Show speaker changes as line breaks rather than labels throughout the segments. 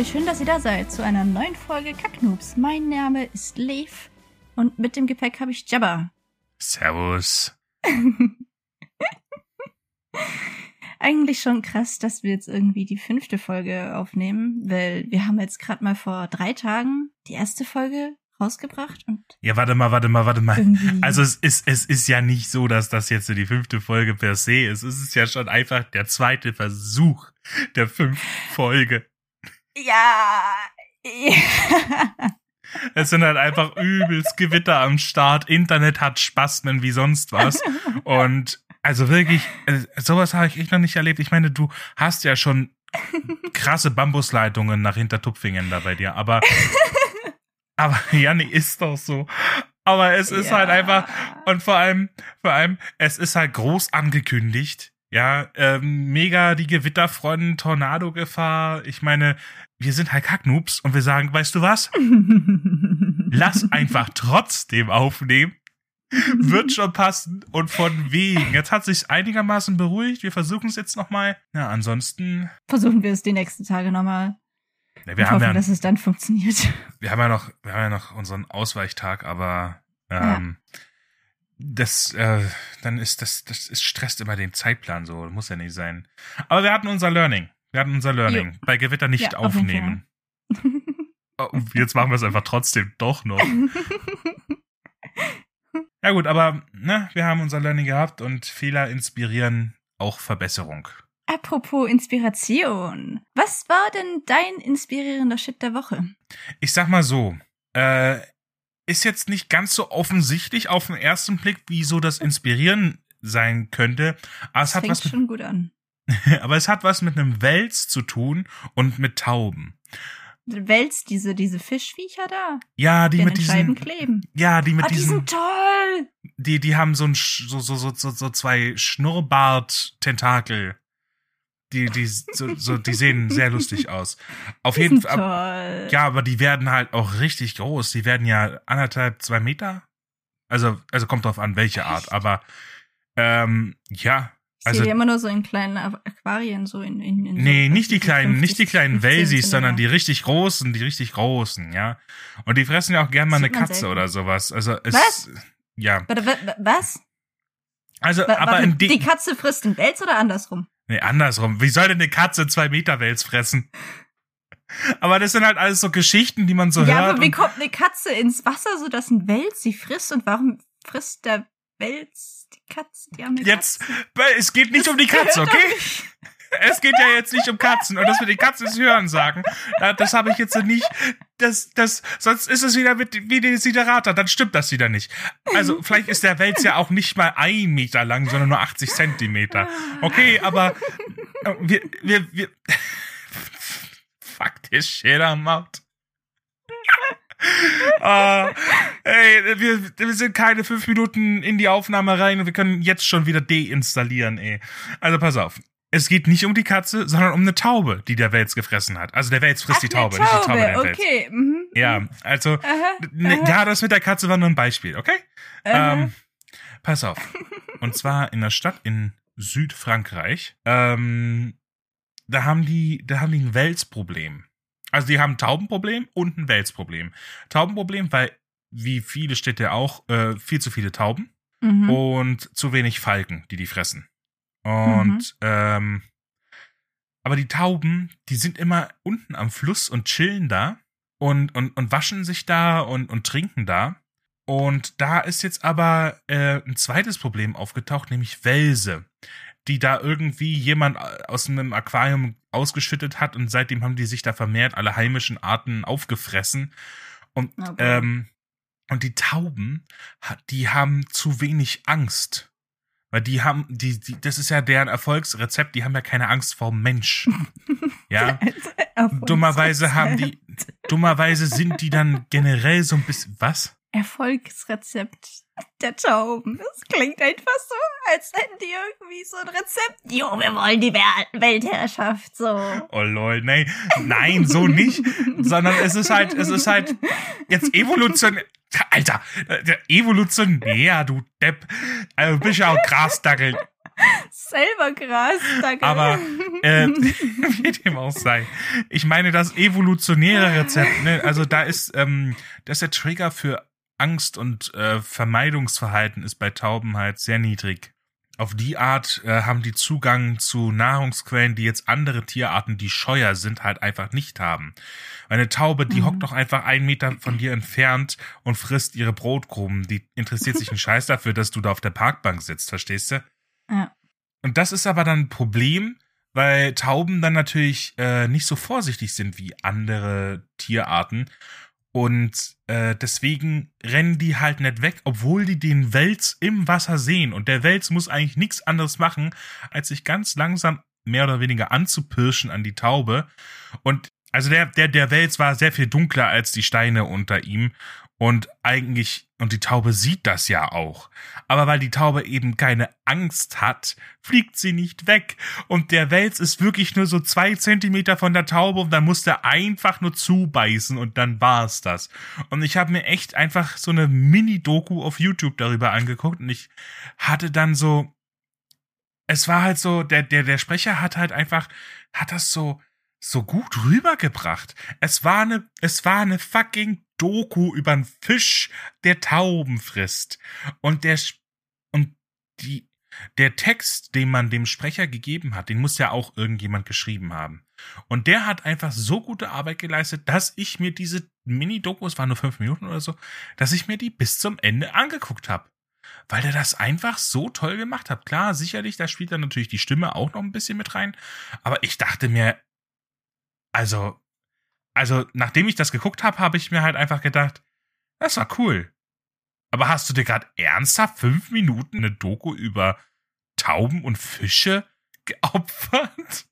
Leute, schön, dass ihr da seid zu einer neuen Folge Kacknoobs. Mein Name ist Lev und mit dem Gepäck habe ich Jabba.
Servus.
Eigentlich schon krass, dass wir jetzt irgendwie die fünfte Folge aufnehmen, weil wir haben jetzt gerade mal vor drei Tagen die erste Folge rausgebracht und
Ja, warte mal, warte mal, warte mal.
irgendwie.
Also es ist, es ist ja nicht so, dass das jetzt die fünfte Folge per se ist. Es ist ja schon einfach der zweite Versuch der fünften Folge.
Ja. ja.
Es sind halt einfach übelst Gewitter am Start. Internet hat Spasmen wie sonst was. Und also wirklich, äh, sowas habe ich echt noch nicht erlebt. Ich meine, du hast ja schon krasse Bambusleitungen nach Hintertupfingen da bei dir. Aber, aber Janni ist doch so. Aber es ist
Ja.
halt einfach, und vor allem, vor allem, es ist halt groß angekündigt. Ja, ähm, mega die Gewitterfront, Tornado-Gefahr. Ich meine, wir sind halt Kacknoobs und wir sagen, weißt du was? Lass einfach trotzdem aufnehmen. Wird schon passen und von wegen. Jetzt hat sich einigermaßen beruhigt. Wir versuchen es jetzt nochmal. Ja, ansonsten,
Versuchen wir es die nächsten Tage nochmal.
ja,
Wir
haben
hoffen,
ja,
dass es dann funktioniert.
wir haben ja noch, wir haben ja noch unseren Ausweichtag, aber ähm, das, äh, dann ist das, das ist stresst immer den Zeitplan so. Muss ja nicht sein. Aber wir hatten unser Learning. Wir hatten unser Learning. Bei Gewitter nicht
Ja, auf
aufnehmen. Oh, jetzt machen wir es einfach trotzdem doch noch. Ja gut, aber ne, wir haben unser Learning gehabt und Fehler inspirieren auch Verbesserung.
Apropos Inspiration. Was war denn dein inspirierender Shit der Woche?
Ich sag mal so, äh, ist jetzt nicht ganz so offensichtlich auf den ersten Blick, wieso das inspirieren sein könnte, aber es
Das
hat
fängt
was
schon gut an.
aber es hat was mit einem Wels zu tun und mit Tauben.
Wälzt diese, diese Fischviecher da,
Ja, die
die
mit
den Scheiben
diesen,
kleben.
ja, die mit
Ah, die
diesen,
sind toll!
die, die haben so ein, so, so, so, so, zwei Schnurrbart-Tentakel. Die, die, so, so, die sehen sehr lustig aus. Auf
Die
jeden
sind
Fall.
toll.
Ja, aber die werden halt auch richtig groß. Die werden ja anderthalb, zwei Meter. Also, also kommt drauf an, welche Art.
Echt?
Aber ähm, ja,
Ich
also
sehe die immer nur so in kleinen Aqu- Aquarien, so in, in, in
nee,
so,
nicht die kleinen,
50,
nicht die kleinen
15
Welsis, sondern die richtig großen, die richtig großen, ja. Und die fressen ja auch gern mal eine Katze
selten.
oder sowas. Also es,
Was?
ja,
Warte, was?
also
Wa-
aber
warte,
in
die
die,
Katze frisst den Wels oder andersrum?
nee, andersrum. Wie soll denn eine Katze zwei Meter Wels fressen? Aber das sind halt alles so Geschichten, die man so
ja,
hört.
aber wie kommt eine Katze ins Wasser, sodass ein Wels sie frisst und warum frisst der Wels die Katze? Die arme
Jetzt,
Katze?
es geht nicht
Das
um die Katze, okay? Es geht ja jetzt nicht um Katzen und dass wir die Katzen ins Hören sagen, da- das habe ich jetzt nicht. Das, das, sonst ist es wieder mit, wie die Siderata, dann stimmt das wieder nicht. Also vielleicht ist der Wels ja auch nicht mal ein Meter lang, sondern nur 80 Zentimeter. Okay, aber äh, wir, wir, wir. Fuck this shit Ah, ey, wir, wir sind keine fünf Minuten in die Aufnahme rein und wir können jetzt schon wieder deinstallieren, ey. Also pass auf. Es geht nicht um die Katze, sondern um eine Taube, die der Wels gefressen hat. Also der Wels frisst
Ach,
die
eine
Taube, nicht die Taube den Wels.
okay. Mhm.
Ja, also,
Aha,
ne,
aha,
ja, das mit der Katze war nur ein Beispiel, okay? Ähm, pass auf. Und zwar in der Stadt in Südfrankreich. Ähm, da haben die, da haben die ein Welsproblem. Also die haben ein Taubenproblem und ein Welsproblem. Taubenproblem, weil wie viele Städte auch äh, viel zu viele Tauben
mhm.
und zu wenig Falken, die die fressen. Und ähm, aber die Tauben, die sind immer unten am Fluss und chillen da und und und waschen sich da und und trinken da. Und da ist jetzt aber äh, ein zweites Problem aufgetaucht, nämlich Welse, die da irgendwie jemand aus einem Aquarium ausgeschüttet hat und seitdem haben die sich da vermehrt alle heimischen Arten aufgefressen. Und
Gott.
ähm, und die Tauben, die haben zu wenig Angst. Weil die haben, die, die, das ist ja deren Erfolgsrezept, die haben ja keine Angst vor Mensch. Ja. Dummerweise haben die, dummerweise sind die dann generell so ein bisschen, was?
Erfolgsrezept der Tauben. Das klingt einfach so, als hätten die irgendwie so ein Rezept. Jo, wir wollen die Wel- Weltherrschaft, so.
Oh lol, nee, nein, so nicht, sondern es ist halt, es ist halt jetzt Evolution, Alter, äh, evolutionär, du Depp, also du bist ja auch Grasdackel.
Selber krass, danke.
Aber äh, wie dem auch sei. Ich meine, das evolutionäre Rezept, ne, also da ist, ähm, das ist der Trigger für Angst und äh, Vermeidungsverhalten ist bei Tauben halt sehr niedrig. Auf die Art äh, haben die Zugang zu Nahrungsquellen, die jetzt andere Tierarten, die scheuer sind, halt einfach nicht haben. Eine Taube, die mhm. hockt doch einfach einen Meter von dir entfernt und frisst ihre Brotkrumen. Die interessiert sich einen Scheiß dafür, dass du da auf der Parkbank sitzt, verstehst du?
Ja.
Und das ist aber dann ein Problem, weil Tauben dann natürlich äh, nicht so vorsichtig sind wie andere Tierarten. Und äh, deswegen rennen die halt nicht weg, obwohl die den Wels im Wasser sehen. Und der Wels muss eigentlich nichts anderes machen, als sich ganz langsam mehr oder weniger anzupirschen an die Taube. Und also der, der, der Wels war sehr viel dunkler als die Steine unter ihm. Und eigentlich, und die Taube sieht das ja auch. Aber weil die Taube eben keine Angst hat, fliegt sie nicht weg. Und der Wels ist wirklich nur so zwei Zentimeter von der Taube und dann muss der einfach nur zubeißen und dann war's das. Und ich habe mir echt einfach so eine Mini-Doku auf YouTube darüber angeguckt und ich hatte dann so, es war halt so, der, der, der Sprecher hat halt einfach, hat das so, so gut rübergebracht. Es war eine, es war eine fucking Doku über einen Fisch, der Tauben frisst. Und der, und die, der Text, den man dem Sprecher gegeben hat, den muss ja auch irgendjemand geschrieben haben. Und der hat einfach so gute Arbeit geleistet, dass ich mir diese Mini-Doku, es waren nur fünf Minuten oder so, dass ich mir die bis zum Ende angeguckt habe. Weil der das einfach so toll gemacht hat. Klar, sicherlich, da spielt dann natürlich die Stimme auch noch ein bisschen mit rein. Aber ich dachte mir, also, also nachdem ich das geguckt habe, habe ich mir halt einfach gedacht, das war cool. Aber hast du dir gerade ernsthaft fünf Minuten eine Doku über Tauben und Fische geopfert?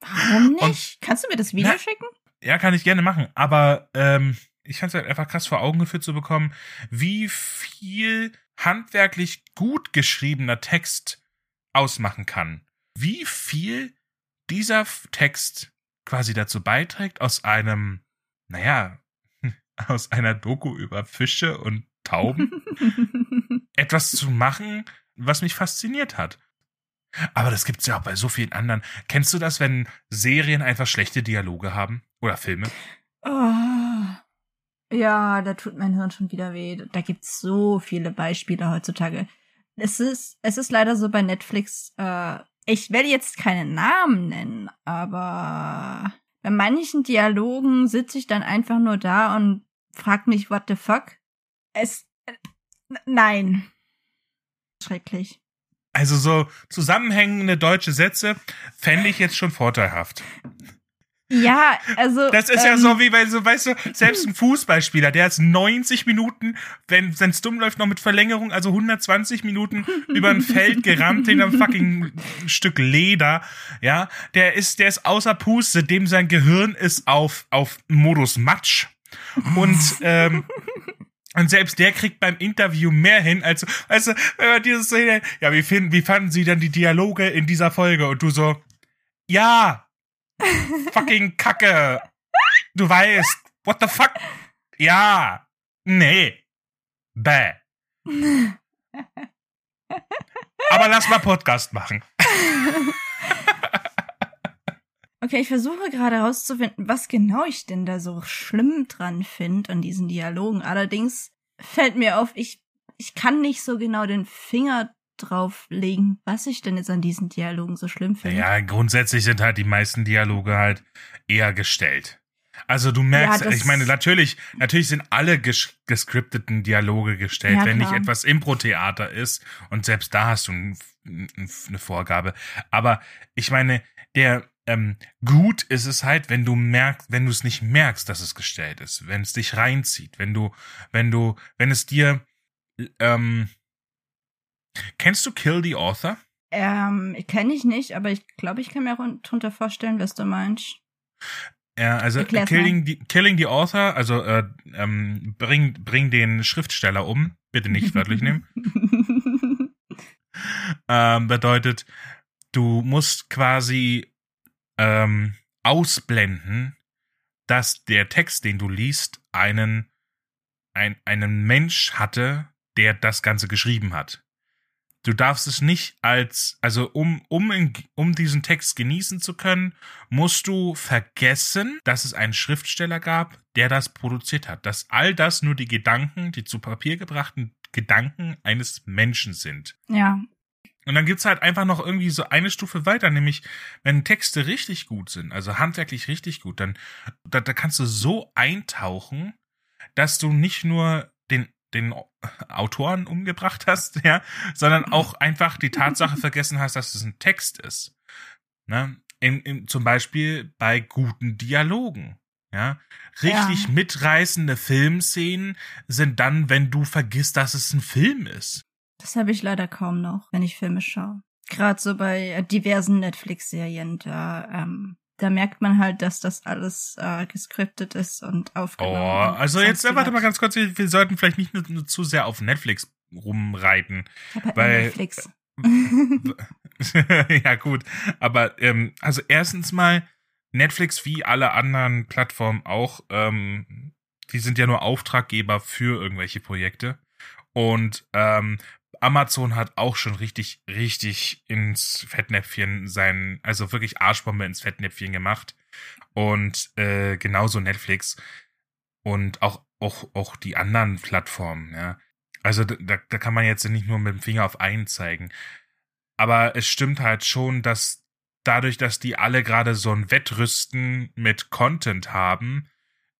Warum nicht? Und, Kannst du mir das Video schicken?
Ja, kann ich gerne machen. Aber ähm, ich fand es halt einfach krass vor Augen geführt zu bekommen, wie viel handwerklich gut geschriebener Text ausmachen kann. Wie viel dieser Text quasi dazu beiträgt, aus einem, naja, aus einer Doku über Fische und Tauben etwas zu machen, was mich fasziniert hat. Aber das gibt's ja auch bei so vielen anderen. Kennst du das, wenn Serien einfach schlechte Dialoge haben? Oder Filme?
Oh. Ja, da tut mein Hirn schon wieder weh. Da gibt's so viele Beispiele heutzutage. Es ist, es ist leider so bei Netflix, äh, ich werde jetzt keine Namen nennen, aber bei manchen Dialogen sitze ich dann einfach nur da und frag mich, what the fuck? Es. Äh, nein. Schrecklich.
Also so zusammenhängende deutsche Sätze fände ich jetzt schon vorteilhaft.
Ja, also.
Das ist ähm, ja so wie bei so, weißt du, selbst ein Fußballspieler, der ist 90 Minuten, wenn es dumm läuft, noch mit Verlängerung, also 120 Minuten über ein Feld gerammt in einem fucking Stück Leder, ja, der ist, der ist außer Puste, dem sein Gehirn ist auf, auf Modus Matsch. Und, ähm, und selbst der kriegt beim Interview mehr hin, als, weißt du, wenn man dieses ja, wie finden, wie fanden Sie denn die Dialoge in dieser Folge? Und du so, ja, Fucking Kacke. Du weißt. What the fuck? Ja. Nee. Bäh. Aber lass mal Podcast machen.
Okay, ich versuche gerade herauszufinden, was genau ich denn da so schlimm dran finde an diesen Dialogen. Allerdings fällt mir auf, ich, ich kann nicht so genau den Finger drauflegen, was ich denn jetzt an diesen Dialogen so schlimm finde.
Ja, grundsätzlich sind halt die meisten Dialoge halt eher gestellt. Also du merkst, ja, ich meine, natürlich, natürlich sind alle ges gescripteten Dialoge gestellt, ja, wenn nicht etwas Impro-Theater ist und selbst da hast du ein, ein, eine Vorgabe. Aber ich meine, der ähm, gut ist es halt, wenn du merkst, wenn du es nicht merkst, dass es gestellt ist, wenn es dich reinzieht, wenn du, wenn du, wenn es dir ähm, Kennst du Kill the Author?
Ähm, kenne ich nicht, aber ich glaube, ich kann mir auch darunter vorstellen, was du meinst.
Ja, also killing the, killing the Author, also äh, ähm, bring, bring den Schriftsteller um, bitte nicht wörtlich nehmen. ähm, bedeutet, du musst quasi ähm, ausblenden, dass der Text, den du liest, einen, ein, einen Mensch hatte, der das Ganze geschrieben hat. Du darfst es nicht als, also um, um, in, um diesen Text genießen zu können, musst du vergessen, dass es einen Schriftsteller gab, der das produziert hat. Dass all das nur die Gedanken, die zu Papier gebrachten Gedanken eines Menschen sind.
Ja.
Und dann gibt's halt einfach noch irgendwie so eine Stufe weiter, nämlich wenn Texte richtig gut sind, also handwerklich richtig gut, dann da, da kannst du so eintauchen, dass du nicht nur den den Autoren umgebracht hast, ja, sondern auch einfach die Tatsache vergessen hast, dass es ein Text ist. Ne? In, in, zum Beispiel bei guten Dialogen. Ja, richtig
Ja.
mitreißende Filmszenen sind dann, wenn du vergisst, dass es ein Film ist.
Das habe ich leider kaum noch, wenn ich Filme schaue. Gerade so bei äh, diversen Netflix-Serien, da, ähm, da merkt man halt, dass das alles äh, gescriptet ist und
Oh,
aufgenommen. und
also jetzt äh, warte mal ganz kurz, wir wir sollten vielleicht nicht nur, nur zu sehr auf Netflix rumreiten.
Hab halt
weil-
Netflix.
ja, gut. Aber ähm, also erstens mal, Netflix wie alle anderen Plattformen auch, ähm, die sind ja nur Auftraggeber für irgendwelche Projekte. Und ähm, Amazon hat auch schon richtig, richtig ins Fettnäpfchen sein, also wirklich Arschbombe ins Fettnäpfchen gemacht. Und äh, genauso Netflix und auch, auch, auch die anderen Plattformen, ja. Also da, da kann man jetzt nicht nur mit dem Finger auf einen zeigen. Aber es stimmt halt schon, dass dadurch, dass die alle gerade so ein Wettrüsten mit Content haben,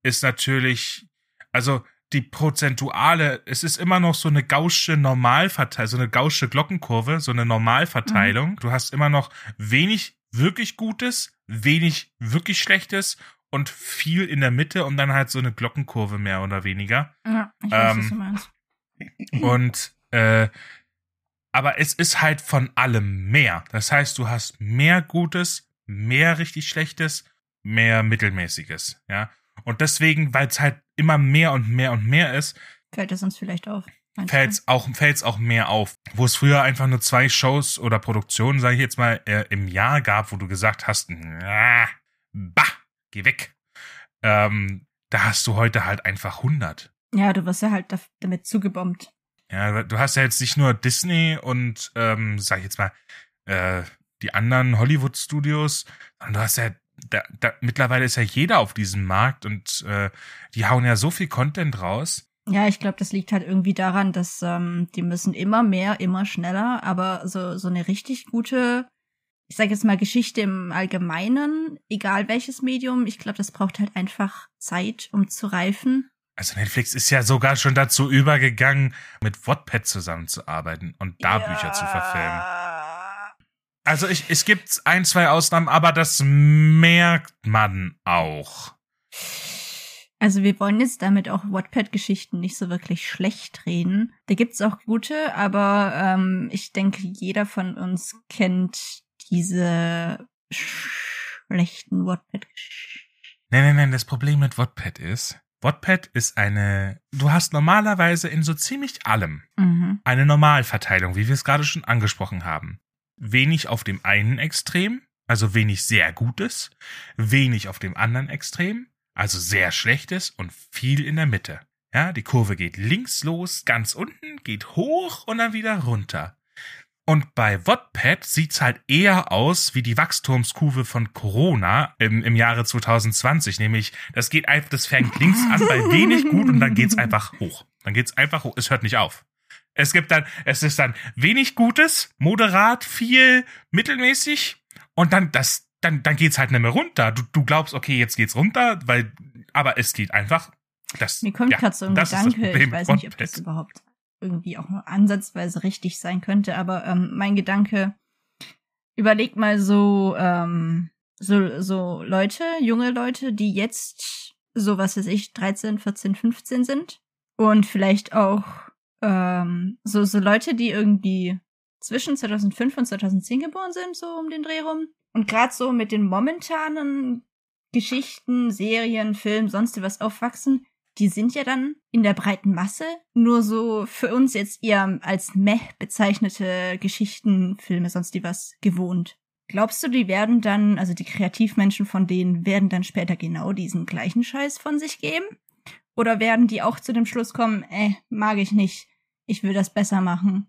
ist natürlich, also die prozentuale, es ist immer noch so eine gausche Normalverteilung, so eine gausche Glockenkurve, so eine Normalverteilung. Du hast immer noch wenig wirklich Gutes, wenig wirklich Schlechtes und viel in der Mitte und dann halt so eine Glockenkurve mehr oder weniger.
ja, ich weiß,
Ähm,
was du meinst.
Und äh, aber es ist halt von allem mehr. Das heißt, du hast mehr Gutes, mehr richtig Schlechtes, mehr Mittelmäßiges, ja. Und deswegen, weil es halt immer mehr und mehr und mehr ist,
Fällt es uns vielleicht auf. manchmal.
fällt's auch fällt's auch mehr auf. Wo es früher einfach nur zwei Shows oder Produktionen, sage ich jetzt mal, äh, im Jahr gab, wo du gesagt hast, bah, geh weg. Ähm, da hast du heute halt einfach 100.
Ja, du wirst ja halt da- damit zugebombt.
Ja, du hast ja jetzt nicht nur Disney und, ähm, sag ich jetzt mal, äh, die anderen Hollywood-Studios, sondern du hast ja, da, da, mittlerweile ist ja jeder auf diesem Markt und äh, die hauen ja so viel Content raus.
Ja, ich glaube, das liegt halt irgendwie daran, dass ähm, die müssen immer mehr, immer schneller, aber so, so eine richtig gute, ich sage jetzt mal Geschichte im Allgemeinen, egal welches Medium, ich glaube, das braucht halt einfach Zeit, um zu reifen.
Also Netflix ist ja sogar schon dazu übergegangen, mit Wattpad zusammenzuarbeiten und da Bücher zu verfilmen. Also ich, es gibt ein, zwei Ausnahmen, aber das merkt man auch.
Also wir wollen jetzt damit auch Wattpad-Geschichten nicht so wirklich schlecht reden. Da gibt's auch gute, aber ähm, ich denke, jeder von uns kennt diese schlechten Wattpad-Geschichten.
Nein, nein, nein, das Problem mit Wattpad ist, Wattpad ist eine, du hast normalerweise in so ziemlich allem
Mhm.
eine Normalverteilung, wie wir es gerade schon angesprochen haben. Wenig auf dem einen Extrem, also wenig sehr Gutes, wenig auf dem anderen Extrem, also sehr Schlechtes und viel in der Mitte. Ja, die Kurve geht links los, ganz unten, geht hoch und dann wieder runter. Und bei Wattpad sieht's halt eher aus wie die Wachstumskurve von Corona im, im Jahre 2020, nämlich das geht einfach, das fängt links an bei wenig gut und dann geht's einfach hoch. Dann geht's einfach hoch, es hört nicht auf. Es gibt dann, es ist dann wenig Gutes, moderat, viel, mittelmäßig und dann das, dann, dann geht's halt nicht mehr runter. Du, du glaubst, okay, jetzt geht's runter, weil, aber es geht einfach. Das,
Mir kommt
ja,
gerade so ein Gedanke, ich weiß nicht, ob das überhaupt irgendwie auch nur ansatzweise richtig sein könnte, aber ähm, mein Gedanke, überleg mal so, ähm, so, so Leute, junge Leute, die jetzt so, was weiß ich, 13, 14, 15 sind und vielleicht auch ähm, so, so Leute, die irgendwie zwischen 2005 und 2010 geboren sind, so um den Dreh rum. Und gerade so mit den momentanen Geschichten, Serien, Filmen, sonst was aufwachsen, die sind ja dann in der breiten Masse nur so für uns jetzt eher als meh bezeichnete Geschichten, Filme, sonst die was gewohnt. Glaubst du, die werden dann, also die Kreativmenschen von denen werden dann später genau diesen gleichen Scheiß von sich geben? Oder werden die auch zu dem Schluss kommen, äh, mag ich nicht, ich will das besser machen?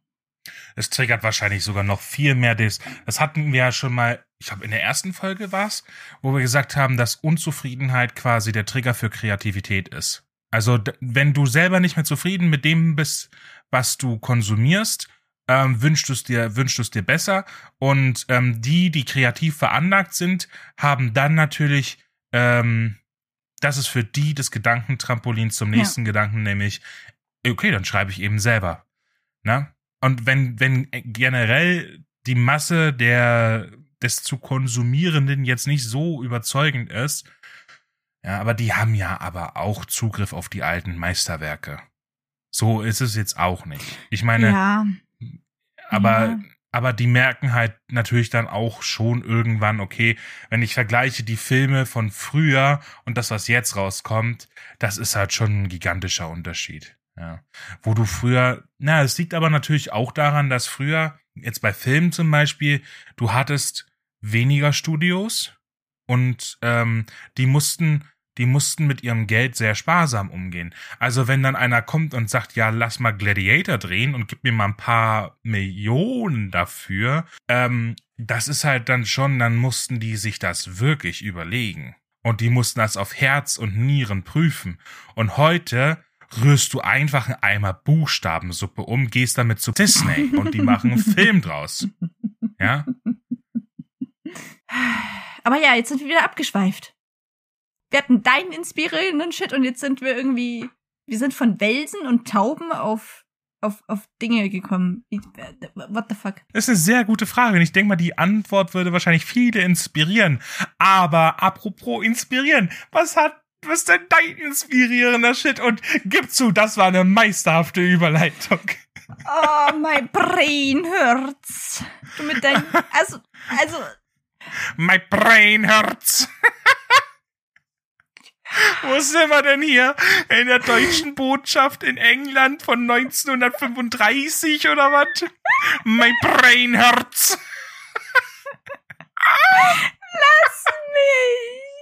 Es triggert wahrscheinlich sogar noch viel mehr das. Das hatten wir ja schon mal, ich glaube in der ersten Folge war es, wo wir gesagt haben, dass Unzufriedenheit quasi der Trigger für Kreativität ist. Also wenn du selber nicht mehr zufrieden mit dem bist, was du konsumierst, ähm, wünschst du es dir, wünschst du es dir besser. Und ähm, die, die kreativ veranlagt sind, haben dann natürlich, ähm, das ist für die das Gedankentrampolin zum nächsten ja. Gedanken, nämlich, okay, dann schreibe ich eben selber. Na? Und wenn, wenn generell die Masse der, des zu Konsumierenden jetzt nicht so überzeugend ist, ja, aber die haben ja aber auch Zugriff auf die alten Meisterwerke. So ist es jetzt auch nicht. Ich meine,
ja.
aber, ja. aber die merken halt natürlich dann auch schon irgendwann, okay, wenn ich vergleiche die Filme von früher und das, was jetzt rauskommt, das ist halt schon ein gigantischer Unterschied. Ja. Wo du früher, na, es liegt aber natürlich auch daran, dass früher, jetzt bei Filmen zum Beispiel, du hattest weniger Studios und ähm, die mussten, die mussten mit ihrem Geld sehr sparsam umgehen. Also wenn dann einer kommt und sagt, ja, lass mal Gladiator drehen und gib mir mal ein paar Millionen dafür, ähm, das ist halt dann schon, dann mussten die sich das wirklich überlegen. Und die mussten das auf Herz und Nieren prüfen. Und heute rührst du einfach einen Eimer Buchstabensuppe um, gehst damit zu Disney und die machen einen Film draus. Ja?
Aber ja, jetzt sind wir wieder abgeschweift. Wir hatten deinen inspirierenden Shit und jetzt sind wir irgendwie, wir sind von Welsen und Tauben auf, auf, auf Dinge gekommen. What the fuck?
Das ist eine sehr gute Frage und ich denke mal, die Antwort würde wahrscheinlich viele inspirieren. Aber apropos inspirieren, was hat was ist denn dein inspirierender Shit? Und gib zu, das war eine meisterhafte Überleitung.
Oh, mein Brain hurts. Du mit deinem, also, also.
My Brain hurts. Wo sind wir denn hier? In der deutschen Botschaft in England von 1935 oder was? My Brain hurts.
Lass mich.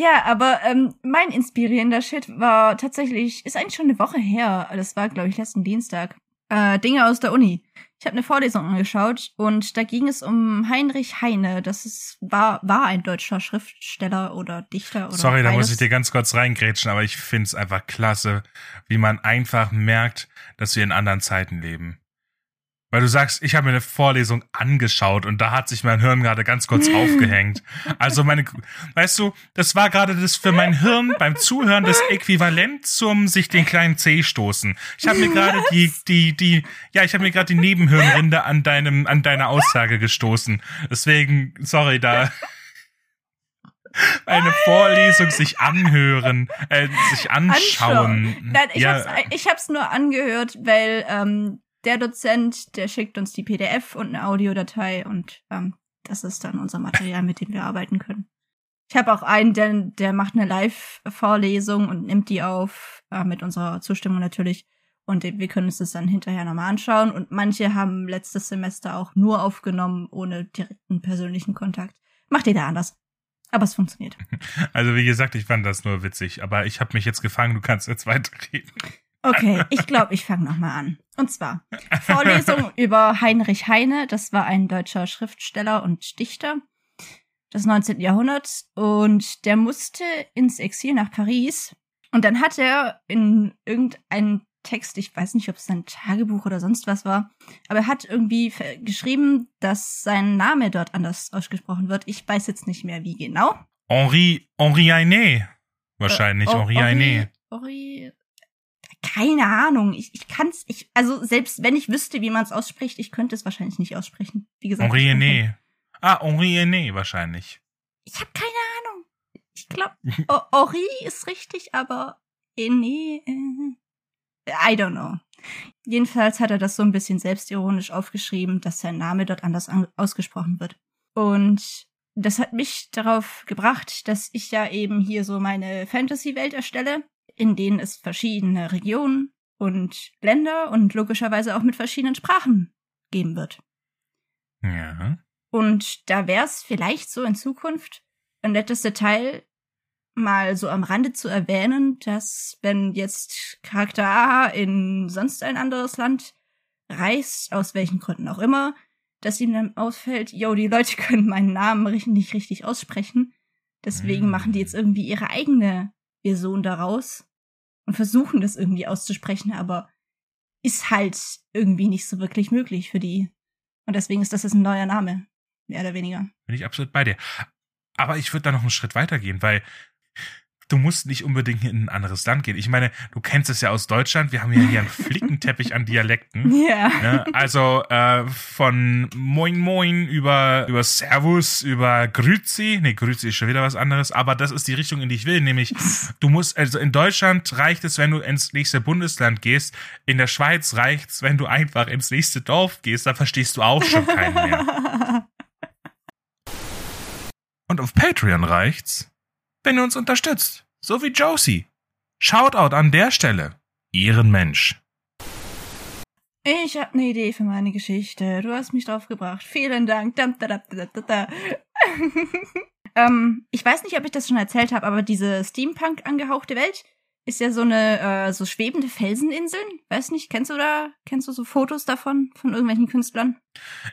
Ja, aber ähm, mein inspirierender Shit war tatsächlich, ist eigentlich schon eine Woche her. Das war, glaube ich, letzten Dienstag. Äh, Dinge aus der Uni. Ich habe eine Vorlesung angeschaut und da ging es um Heinrich Heine. Das ist, war, war ein deutscher Schriftsteller oder Dichter oder.
Sorry, beides. da muss ich dir ganz kurz reingrätschen, aber ich find's einfach klasse, wie man einfach merkt, dass wir in anderen Zeiten leben. Weil du sagst, ich habe mir eine Vorlesung angeschaut und da hat sich mein Hirn gerade ganz kurz aufgehängt. Also meine, weißt du, das war gerade das für mein Hirn beim Zuhören das Äquivalent zum sich den kleinen C stoßen. Ich habe mir gerade die, die, die, ja, ich habe mir gerade die Nebenhirnrinde an deinem, an deiner Aussage gestoßen. Deswegen, sorry, da eine Vorlesung sich anhören, äh, sich anschauen.
Nein, ich, ja. hab's, ich hab's nur angehört, weil ähm, der Dozent, der schickt uns die PDF und eine Audiodatei und ähm, das ist dann unser Material, mit dem wir arbeiten können. Ich habe auch einen, der, der macht eine Live-Vorlesung und nimmt die auf, äh, mit unserer Zustimmung natürlich. Und wir können uns das dann hinterher nochmal anschauen. Und manche haben letztes Semester auch nur aufgenommen, ohne direkten persönlichen Kontakt. Macht jeder anders. Aber es funktioniert.
Also wie gesagt, ich fand das nur witzig. Aber ich habe mich jetzt gefangen, du kannst jetzt weiterreden.
Okay, ich glaube, ich fange nochmal an. Und zwar Vorlesung über Heinrich Heine, das war ein deutscher Schriftsteller und Dichter des 19. Jahrhunderts und der musste ins Exil nach Paris und dann hat er in irgendeinem Text, ich weiß nicht, ob es ein Tagebuch oder sonst was war, aber er hat irgendwie geschrieben, dass sein Name dort anders ausgesprochen wird. Ich weiß jetzt nicht mehr, wie genau.
Henri, Henri Ainé. Wahrscheinlich, äh, Henri Ainé.
Henri, keine Ahnung. Ich, ich kann es, ich, also selbst wenn ich wüsste, wie man es ausspricht, ich könnte es wahrscheinlich nicht aussprechen. Wie gesagt.
Henri René. Ah, Henri René wahrscheinlich.
Ich habe keine Ahnung. Ich glaube, Henri ist richtig, aber René, äh, I don't know. Jedenfalls hat er das so ein bisschen selbstironisch aufgeschrieben, dass sein Name dort anders ausgesprochen wird. Und das hat mich darauf gebracht, dass ich ja eben hier so meine Fantasy-Welt erstelle in denen es verschiedene Regionen und Länder und logischerweise auch mit verschiedenen Sprachen geben wird.
Ja.
Und da wäre es vielleicht so in Zukunft ein nettes Detail, mal so am Rande zu erwähnen, dass wenn jetzt Charakter A in sonst ein anderes Land reist, aus welchen Gründen auch immer, dass ihm dann ausfällt, yo, die Leute können meinen Namen nicht richtig aussprechen. Deswegen
Mm.
machen die jetzt irgendwie ihre eigene Version daraus und versuchen das irgendwie auszusprechen, aber ist halt irgendwie nicht so wirklich möglich für die. Und deswegen ist das jetzt ein neuer Name, mehr oder weniger.
Bin ich absolut bei dir. Aber ich würde da noch einen Schritt weiter gehen, weil du musst nicht unbedingt in ein anderes Land gehen. Ich meine, du kennst es ja aus Deutschland. Wir haben ja hier einen Flickenteppich an Dialekten.
Ja.
Ne? Also äh, von Moin Moin über, über Servus, über Grüzi. Nee, Grüzi ist schon wieder was anderes, aber das ist die Richtung, in die ich will. Nämlich, du musst, also in Deutschland reicht es, wenn du ins nächste Bundesland gehst. In der Schweiz reicht es, wenn du einfach ins nächste Dorf gehst. Da verstehst du auch schon keinen mehr. Und auf Patreon reicht's, wenn ihr uns unterstützt. So wie Josie. Shoutout an der Stelle. Ihren Mensch.
Ich habe eine Idee für meine Geschichte. Du hast mich drauf gebracht. Vielen Dank. Dam, da, da, da, da, da. ähm, ich weiß nicht, ob ich das schon erzählt habe, aber diese Steampunk angehauchte Welt ist ja so eine äh, so schwebende Felseninseln. Weiß nicht, kennst du da kennst du so Fotos davon von irgendwelchen Künstlern?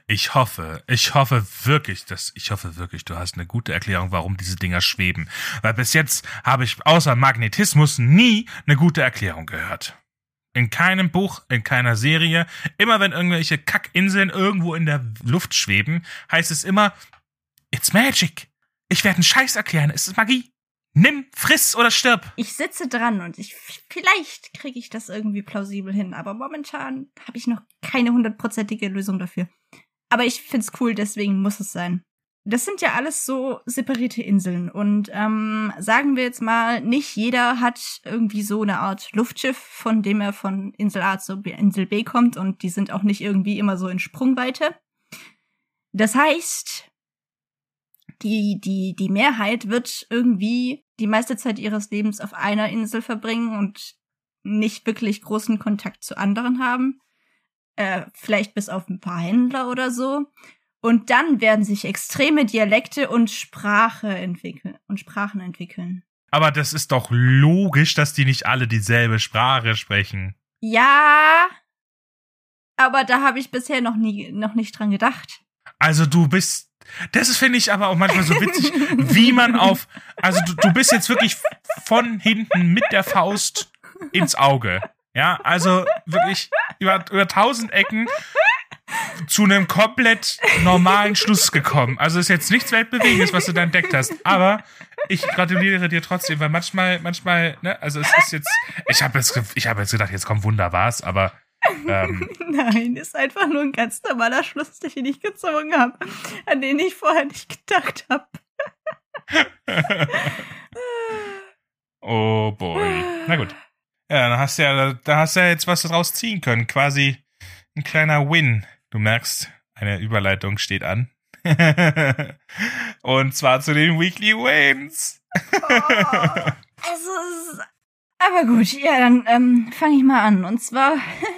Ich hoffe, ich hoffe wirklich, dass ich hoffe wirklich, du hast eine gute Erklärung, warum diese Dinger schweben. Weil bis jetzt habe ich außer Magnetismus nie eine gute Erklärung gehört. In keinem Buch, in keiner Serie, immer wenn irgendwelche Kackinseln irgendwo in der Luft schweben, heißt es immer, it's magic. Ich werde einen Scheiß erklären, es ist Magie. Nimm, friss oder stirb.
Ich sitze dran und ich vielleicht kriege ich das irgendwie plausibel hin, aber momentan habe ich noch keine hundertprozentige Lösung dafür. Aber ich find's cool, deswegen muss es sein. Das sind ja alles so separierte Inseln und ähm, sagen wir jetzt mal, nicht jeder hat irgendwie so eine Art Luftschiff, von dem er von Insel A zu Insel B kommt und die sind auch nicht irgendwie immer so in Sprungweite. Das heißt, die, die, die Mehrheit wird irgendwie die meiste Zeit ihres Lebens auf einer Insel verbringen und nicht wirklich großen Kontakt zu anderen haben. Äh, vielleicht bis auf ein paar Händler oder so. Und dann werden sich extreme Dialekte und Sprache entwickeln und Sprachen entwickeln.
Aber das ist doch logisch, dass die nicht alle dieselbe Sprache sprechen.
Ja, aber da habe ich bisher noch nie noch nicht dran gedacht.
Also du bist, das finde ich aber auch manchmal so witzig, wie man auf, also du, du bist jetzt wirklich von hinten mit der Faust ins Auge. Ja, also wirklich über, über tausend Ecken zu einem komplett normalen Schluss gekommen. Also ist jetzt nichts Weltbewegendes, was du da entdeckt hast. Aber ich gratuliere dir trotzdem, weil manchmal, manchmal, ne, also es ist jetzt, ich habe jetzt, ich jetzt gedacht, jetzt kommt wunderbar's, aber ähm,
Nein, ist einfach nur ein ganz normaler Schluss, den ich gezogen habe, an den ich vorher nicht gedacht habe.
oh boy. Na gut. Ja, dann hast du ja, da hast du ja jetzt was draus ziehen können. Quasi ein kleiner Win. Du merkst, eine Überleitung steht an. Und zwar zu den Weekly Wins.
Also, es ist- aber gut, ja, dann ähm, fange ich mal an. Und zwar,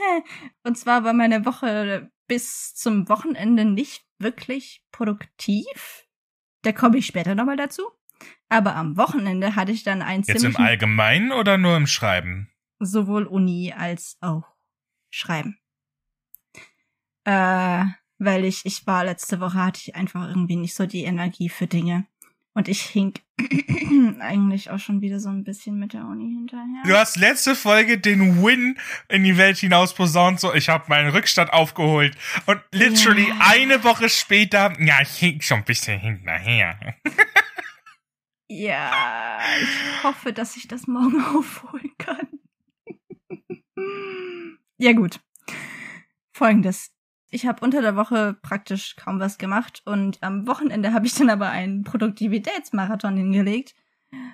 und zwar war meine Woche bis zum Wochenende nicht wirklich produktiv. Da komme ich später nochmal dazu. Aber am Wochenende hatte ich dann einen
Jetzt im Allgemeinen oder nur im Schreiben?
sowohl Uni als auch Schreiben. Äh, weil ich, ich war letzte Woche, hatte ich einfach irgendwie nicht so die Energie für Dinge. Und ich hink eigentlich auch schon wieder so ein bisschen mit der Uni hinterher.
Du hast letzte Folge den Win in die Welt hinaus posaunt, so ich habe meinen Rückstand aufgeholt. Und literally
Ja.
eine Woche später, ja, ich hink schon ein bisschen hinterher.
Ja, ich hoffe, dass ich das morgen aufholen kann. ja gut. Folgendes. Ich habe unter der Woche praktisch kaum was gemacht und am Wochenende habe ich dann aber einen Produktivitätsmarathon hingelegt.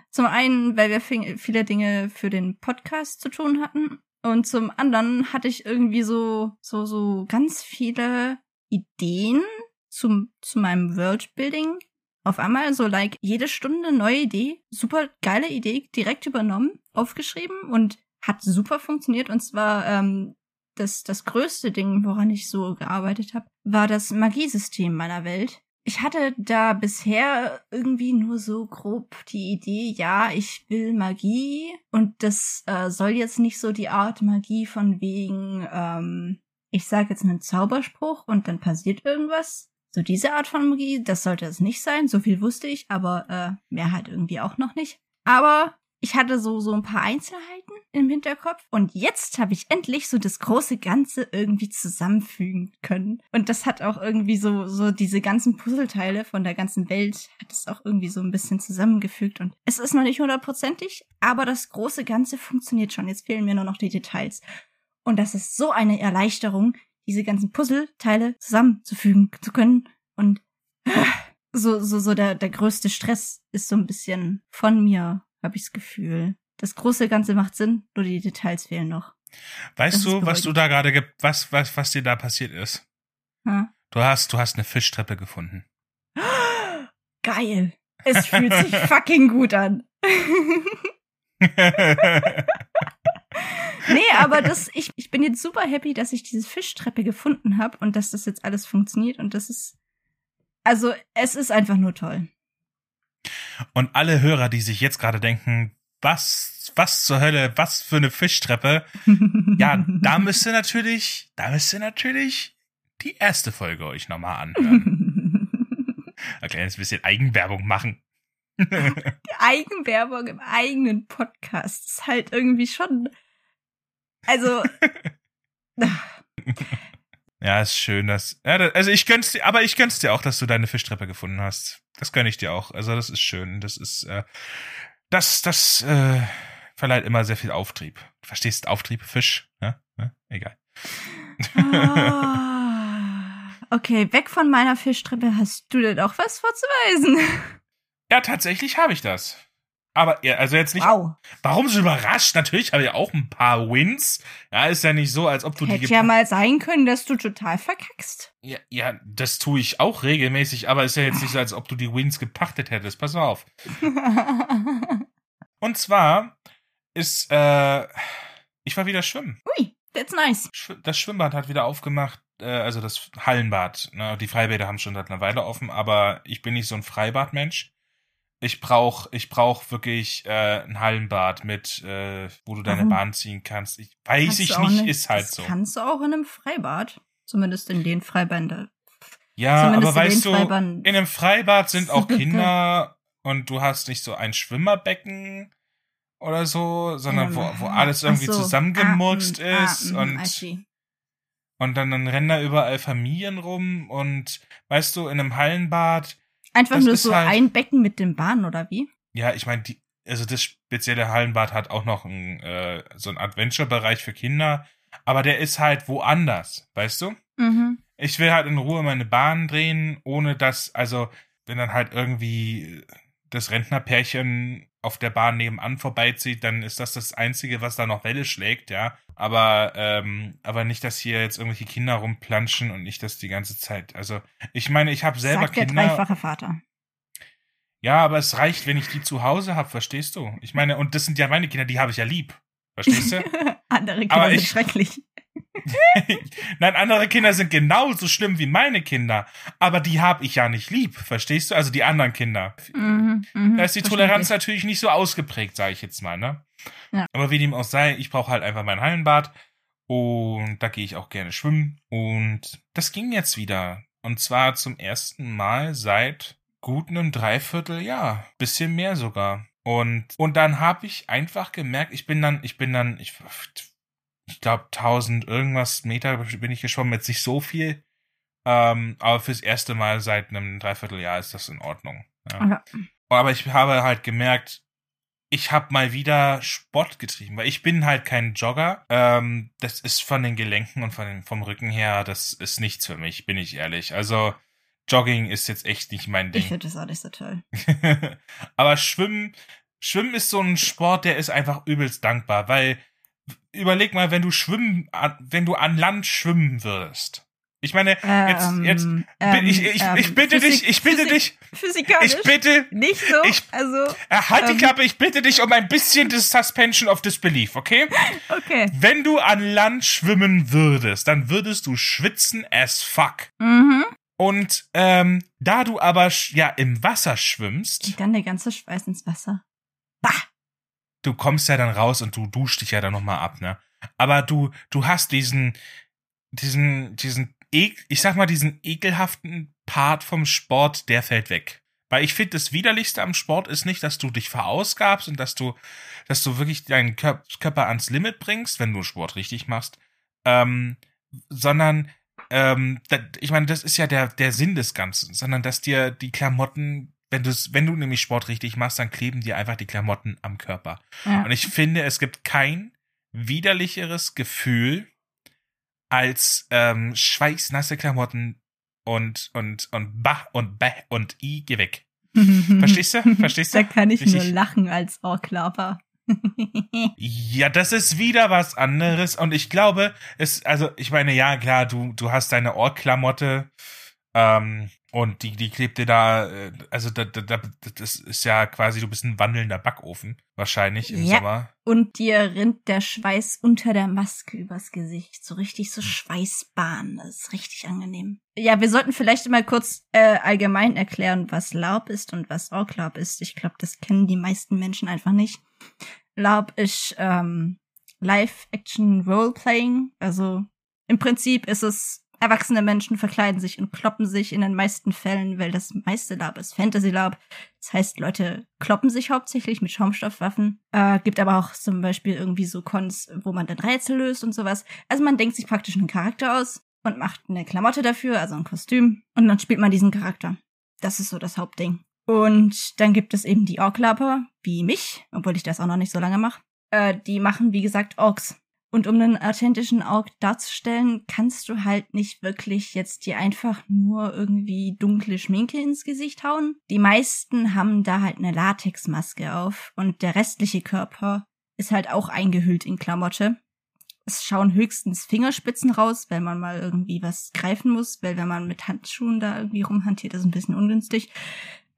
Zum einen, weil wir viele Dinge für den Podcast zu tun hatten und zum anderen hatte ich irgendwie so so so ganz viele Ideen zum zu meinem Worldbuilding auf einmal so like jede Stunde neue Idee, super geile Idee, direkt übernommen, aufgeschrieben und hat super funktioniert. Und zwar ähm, das, das größte Ding, woran ich so gearbeitet habe, war das Magiesystem meiner Welt. Ich hatte da bisher irgendwie nur so grob die Idee, ja, ich will Magie und das äh, soll jetzt nicht so die Art Magie von wegen, ähm, ich sage jetzt einen Zauberspruch und dann passiert irgendwas. So diese Art von Magie, das sollte es nicht sein. So viel wusste ich, aber äh, mehr halt irgendwie auch noch nicht. Aber ich hatte so, so ein paar Einzelheiten im Hinterkopf und jetzt habe ich endlich so das große Ganze irgendwie zusammenfügen können. Und das hat auch irgendwie so, so diese ganzen Puzzleteile von der ganzen Welt hat es auch irgendwie so ein bisschen zusammengefügt und es ist noch nicht hundertprozentig, aber das große Ganze funktioniert schon. Jetzt fehlen mir nur noch die Details. Und das ist so eine Erleichterung, diese ganzen Puzzleteile zusammenzufügen zu können und so, so, so der, der größte Stress ist so ein bisschen von mir habe ich das Gefühl. Das große Ganze macht Sinn, nur die Details fehlen noch.
Weißt du, was du da gerade, was, was, was dir da passiert ist? Hm? Du hast, du hast eine Fischtreppe gefunden.
Geil. Es fühlt sich fucking gut an. nee, aber das, ich, ich bin jetzt super happy, dass ich diese Fischtreppe gefunden habe und dass das jetzt alles funktioniert und das ist, also es ist einfach nur toll.
Und alle Hörer, die sich jetzt gerade denken, was, was zur Hölle, was für eine Fischtreppe, ja, da müsst ihr natürlich, da müsst ihr natürlich die erste Folge euch nochmal anhören. Ein kleines bisschen Eigenwerbung machen.
Die Eigenwerbung im eigenen Podcast ist halt irgendwie schon, also,
Ja, ist schön, dass. Ja, also ich gönn's dir, aber ich gönn's dir auch, dass du deine Fischtreppe gefunden hast. Das gönn ich dir auch. Also das ist schön. Das ist, äh, das, das äh, verleiht immer sehr viel Auftrieb. Du verstehst Auftrieb, Fisch? Ja? ja? Egal.
Ah, okay, weg von meiner Fischtreppe. Hast du denn auch was vorzuweisen?
Ja, tatsächlich habe ich das. Aber ja, also jetzt nicht.
Wow.
Warum so überrascht? Natürlich habe ich auch ein paar Wins. Ja, ist ja nicht so, als ob du
Hätte die. Hätte ja mal sein können, dass du total verkackst.
Ja, ja, das tue ich auch regelmäßig, aber ist ja jetzt nicht so, als ob du die Wins gepachtet hättest. Pass auf. Und zwar ist, äh, ich war wieder schwimmen.
Ui, that's nice.
Das Schwimmbad hat wieder aufgemacht, äh, also das Hallenbad. Ne? Die Freibäder haben schon seit einer Weile offen, aber ich bin nicht so ein Freibadmensch ich brauch, ich brauch wirklich äh, ein Hallenbad mit, äh, wo du deine Warum? Bahn ziehen kannst. Ich weiß kannst ich nicht, ist halt so.
Kannst du auch in einem Freibad, zumindest in den Freibänden.
Ja, zumindest aber weißt du, Freiband in einem Freibad sind auch Kinder und du hast nicht so ein Schwimmerbecken oder so, sondern ähm, wo, wo alles irgendwie so. zusammengemurkst ah, ist ah, und und dann, dann rennen da überall Familien rum und weißt du, in einem Hallenbad
Einfach das nur so halt, ein Becken mit dem Bahn oder wie?
Ja, ich meine, die, also das spezielle Hallenbad hat auch noch ein, äh, so einen Adventure-Bereich für Kinder, aber der ist halt woanders, weißt du? Mhm. Ich will halt in Ruhe meine Bahn drehen, ohne dass, also, wenn dann halt irgendwie das Rentnerpärchen auf der Bahn nebenan vorbeizieht, dann ist das das Einzige, was da noch Welle schlägt, ja. Aber, ähm, aber nicht, dass hier jetzt irgendwelche Kinder rumplanschen und nicht das die ganze Zeit. Also, ich meine, ich habe selber
Sagt der
Kinder.
dreifache Vater.
Ja, aber es reicht, wenn ich die zu Hause habe, verstehst du? Ich meine, und das sind ja meine Kinder, die habe ich ja lieb. Verstehst du?
Andere Kinder aber sind ich, schrecklich.
Nein, andere Kinder sind genauso schlimm wie meine Kinder, aber die habe ich ja nicht lieb, verstehst du? Also die anderen Kinder. Mhm, mh, da ist die Toleranz natürlich nicht so ausgeprägt, sage ich jetzt mal, ne? Ja. Aber wie dem auch sei, ich brauche halt einfach mein Hallenbad und da gehe ich auch gerne schwimmen und das ging jetzt wieder und zwar zum ersten Mal seit gut einem Dreivierteljahr, bisschen mehr sogar. Und und dann habe ich einfach gemerkt, ich bin dann, ich bin dann, ich ich glaube, 1000 irgendwas Meter bin ich geschwommen, jetzt nicht so viel. Ähm, aber fürs erste Mal seit einem Dreivierteljahr ist das in Ordnung. Ja. Ja. Aber ich habe halt gemerkt, ich habe mal wieder Sport getrieben, weil ich bin halt kein Jogger. Ähm, das ist von den Gelenken und von den, vom Rücken her, das ist nichts für mich, bin ich ehrlich. Also Jogging ist jetzt echt nicht mein Ding.
Ich finde das auch nicht so toll.
aber Schwimmen, Schwimmen ist so ein Sport, der ist einfach übelst dankbar, weil überleg mal, wenn du schwimmen, wenn du an Land schwimmen würdest. Ich meine, jetzt, ähm, jetzt, ähm, ich, ich, ich bitte Physik, dich, ich bitte
Physik,
dich,
physikalisch
ich bitte,
nicht so,
ich,
also,
halt die ähm, Klappe, ich bitte dich um ein bisschen des Suspension of Disbelief, okay?
Okay.
Wenn du an Land schwimmen würdest, dann würdest du schwitzen as fuck.
Mhm.
Und ähm, da du aber ja im Wasser schwimmst,
und dann der ganze Schweiß ins Wasser.
Du kommst ja dann raus und du duschst dich ja dann nochmal ab, ne? Aber du, du hast diesen, diesen, diesen, ich sag mal, diesen ekelhaften Part vom Sport, der fällt weg. Weil ich finde, das Widerlichste am Sport ist nicht, dass du dich verausgabst und dass du, dass du wirklich deinen Körper ans Limit bringst, wenn du Sport richtig machst, ähm, sondern ähm, ich meine, das ist ja der, der Sinn des Ganzen, sondern dass dir die Klamotten, wenn du wenn du nämlich Sport richtig machst, dann kleben dir einfach die Klamotten am Körper. Ja. Und ich finde, es gibt kein widerlicheres Gefühl als ähm, schweißnasse Klamotten und und und bah und bäh und i geh weg. Verstehst du? Verstehst du?
Da kann ich Richtig? nur lachen als Ohrklapper
ja, das ist wieder was anderes. Und ich glaube, es, also, ich meine, ja, klar, du, du hast deine Ohrklamotte, ähm, und die, die klebt dir da, äh, also da, da, da, das ist ja quasi, du bist ein wandelnder Backofen, wahrscheinlich im ja. Sommer.
Und dir rinnt der Schweiß unter der Maske übers Gesicht. So richtig so hm. Schweißbahn. Das ist richtig angenehm. Ja, wir sollten vielleicht mal kurz äh, allgemein erklären, was Laub ist und was Orklaub ist. Ich glaube, das kennen die meisten Menschen einfach nicht. Laub ist ähm, Live-Action-Role-Playing. Also im Prinzip ist es Erwachsene Menschen verkleiden sich und kloppen sich in den meisten Fällen, weil das meiste Lab ist Fantasy-Lab. Das heißt, Leute kloppen sich hauptsächlich mit Schaumstoffwaffen. Äh, gibt aber auch zum Beispiel irgendwie so Cons, wo man dann Rätsel löst und sowas. Also man denkt sich praktisch einen Charakter aus und macht eine Klamotte dafür, also ein Kostüm. Und dann spielt man diesen Charakter. Das ist so das Hauptding. Und dann gibt es eben die Orklapper, wie mich, obwohl ich das auch noch nicht so lange mache. Äh, die machen, wie gesagt, Orks. Und um einen authentischen Ork darzustellen, kannst du halt nicht wirklich jetzt dir einfach nur irgendwie dunkle Schminke ins Gesicht hauen. Die meisten haben da halt eine Latexmaske auf und der restliche Körper ist halt auch eingehüllt in Klamotte. Es schauen höchstens Fingerspitzen raus, wenn man mal irgendwie was greifen muss, weil wenn man mit Handschuhen da irgendwie rumhantiert, ist ein bisschen ungünstig.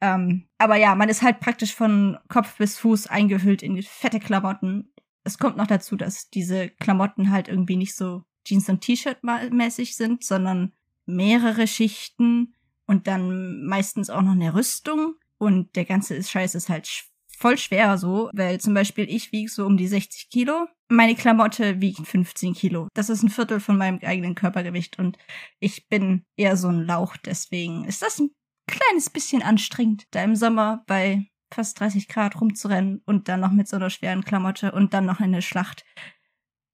Ähm, aber ja, man ist halt praktisch von Kopf bis Fuß eingehüllt in fette Klamotten es kommt noch dazu, dass diese Klamotten halt irgendwie nicht so Jeans und T-Shirt mäßig sind, sondern mehrere Schichten und dann meistens auch noch eine Rüstung. Und der ganze Scheiß ist halt voll schwer so, weil zum Beispiel ich wiege so um die 60 Kilo. Meine Klamotte wiegt 15 Kilo. Das ist ein Viertel von meinem eigenen Körpergewicht und ich bin eher so ein Lauch. Deswegen ist das ein kleines bisschen anstrengend, da im Sommer bei fast 30 Grad rumzurennen und dann noch mit so einer schweren Klamotte und dann noch eine Schlacht.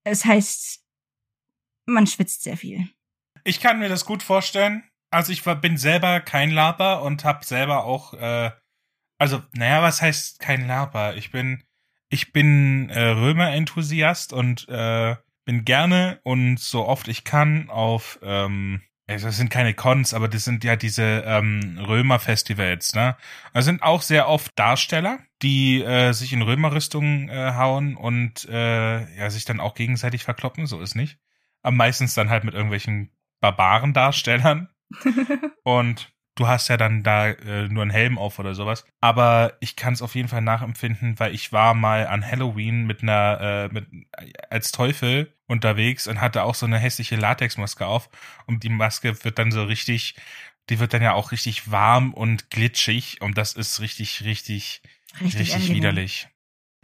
Es heißt, man schwitzt sehr viel.
Ich kann mir das gut vorstellen. Also ich bin selber kein Laber und hab selber auch, äh, also naja, was heißt kein Laber? Ich bin, ich bin äh, Römer-Enthusiast und äh, bin gerne und so oft ich kann auf ähm, also das sind keine Cons, aber das sind ja diese ähm, Römer-Festivals, ne? Da sind auch sehr oft Darsteller, die äh, sich in Römerrüstungen äh, hauen und äh, ja sich dann auch gegenseitig verkloppen, so ist nicht. Aber meistens dann halt mit irgendwelchen Barbaren-Darstellern. und du hast ja dann da äh, nur einen Helm auf oder sowas. Aber ich kann es auf jeden Fall nachempfinden, weil ich war mal an Halloween mit einer, äh, mit, als Teufel unterwegs und hatte auch so eine hässliche Latexmaske auf. Und die Maske wird dann so richtig, die wird dann ja auch richtig warm und glitschig. Und das ist richtig, richtig, richtig, richtig widerlich.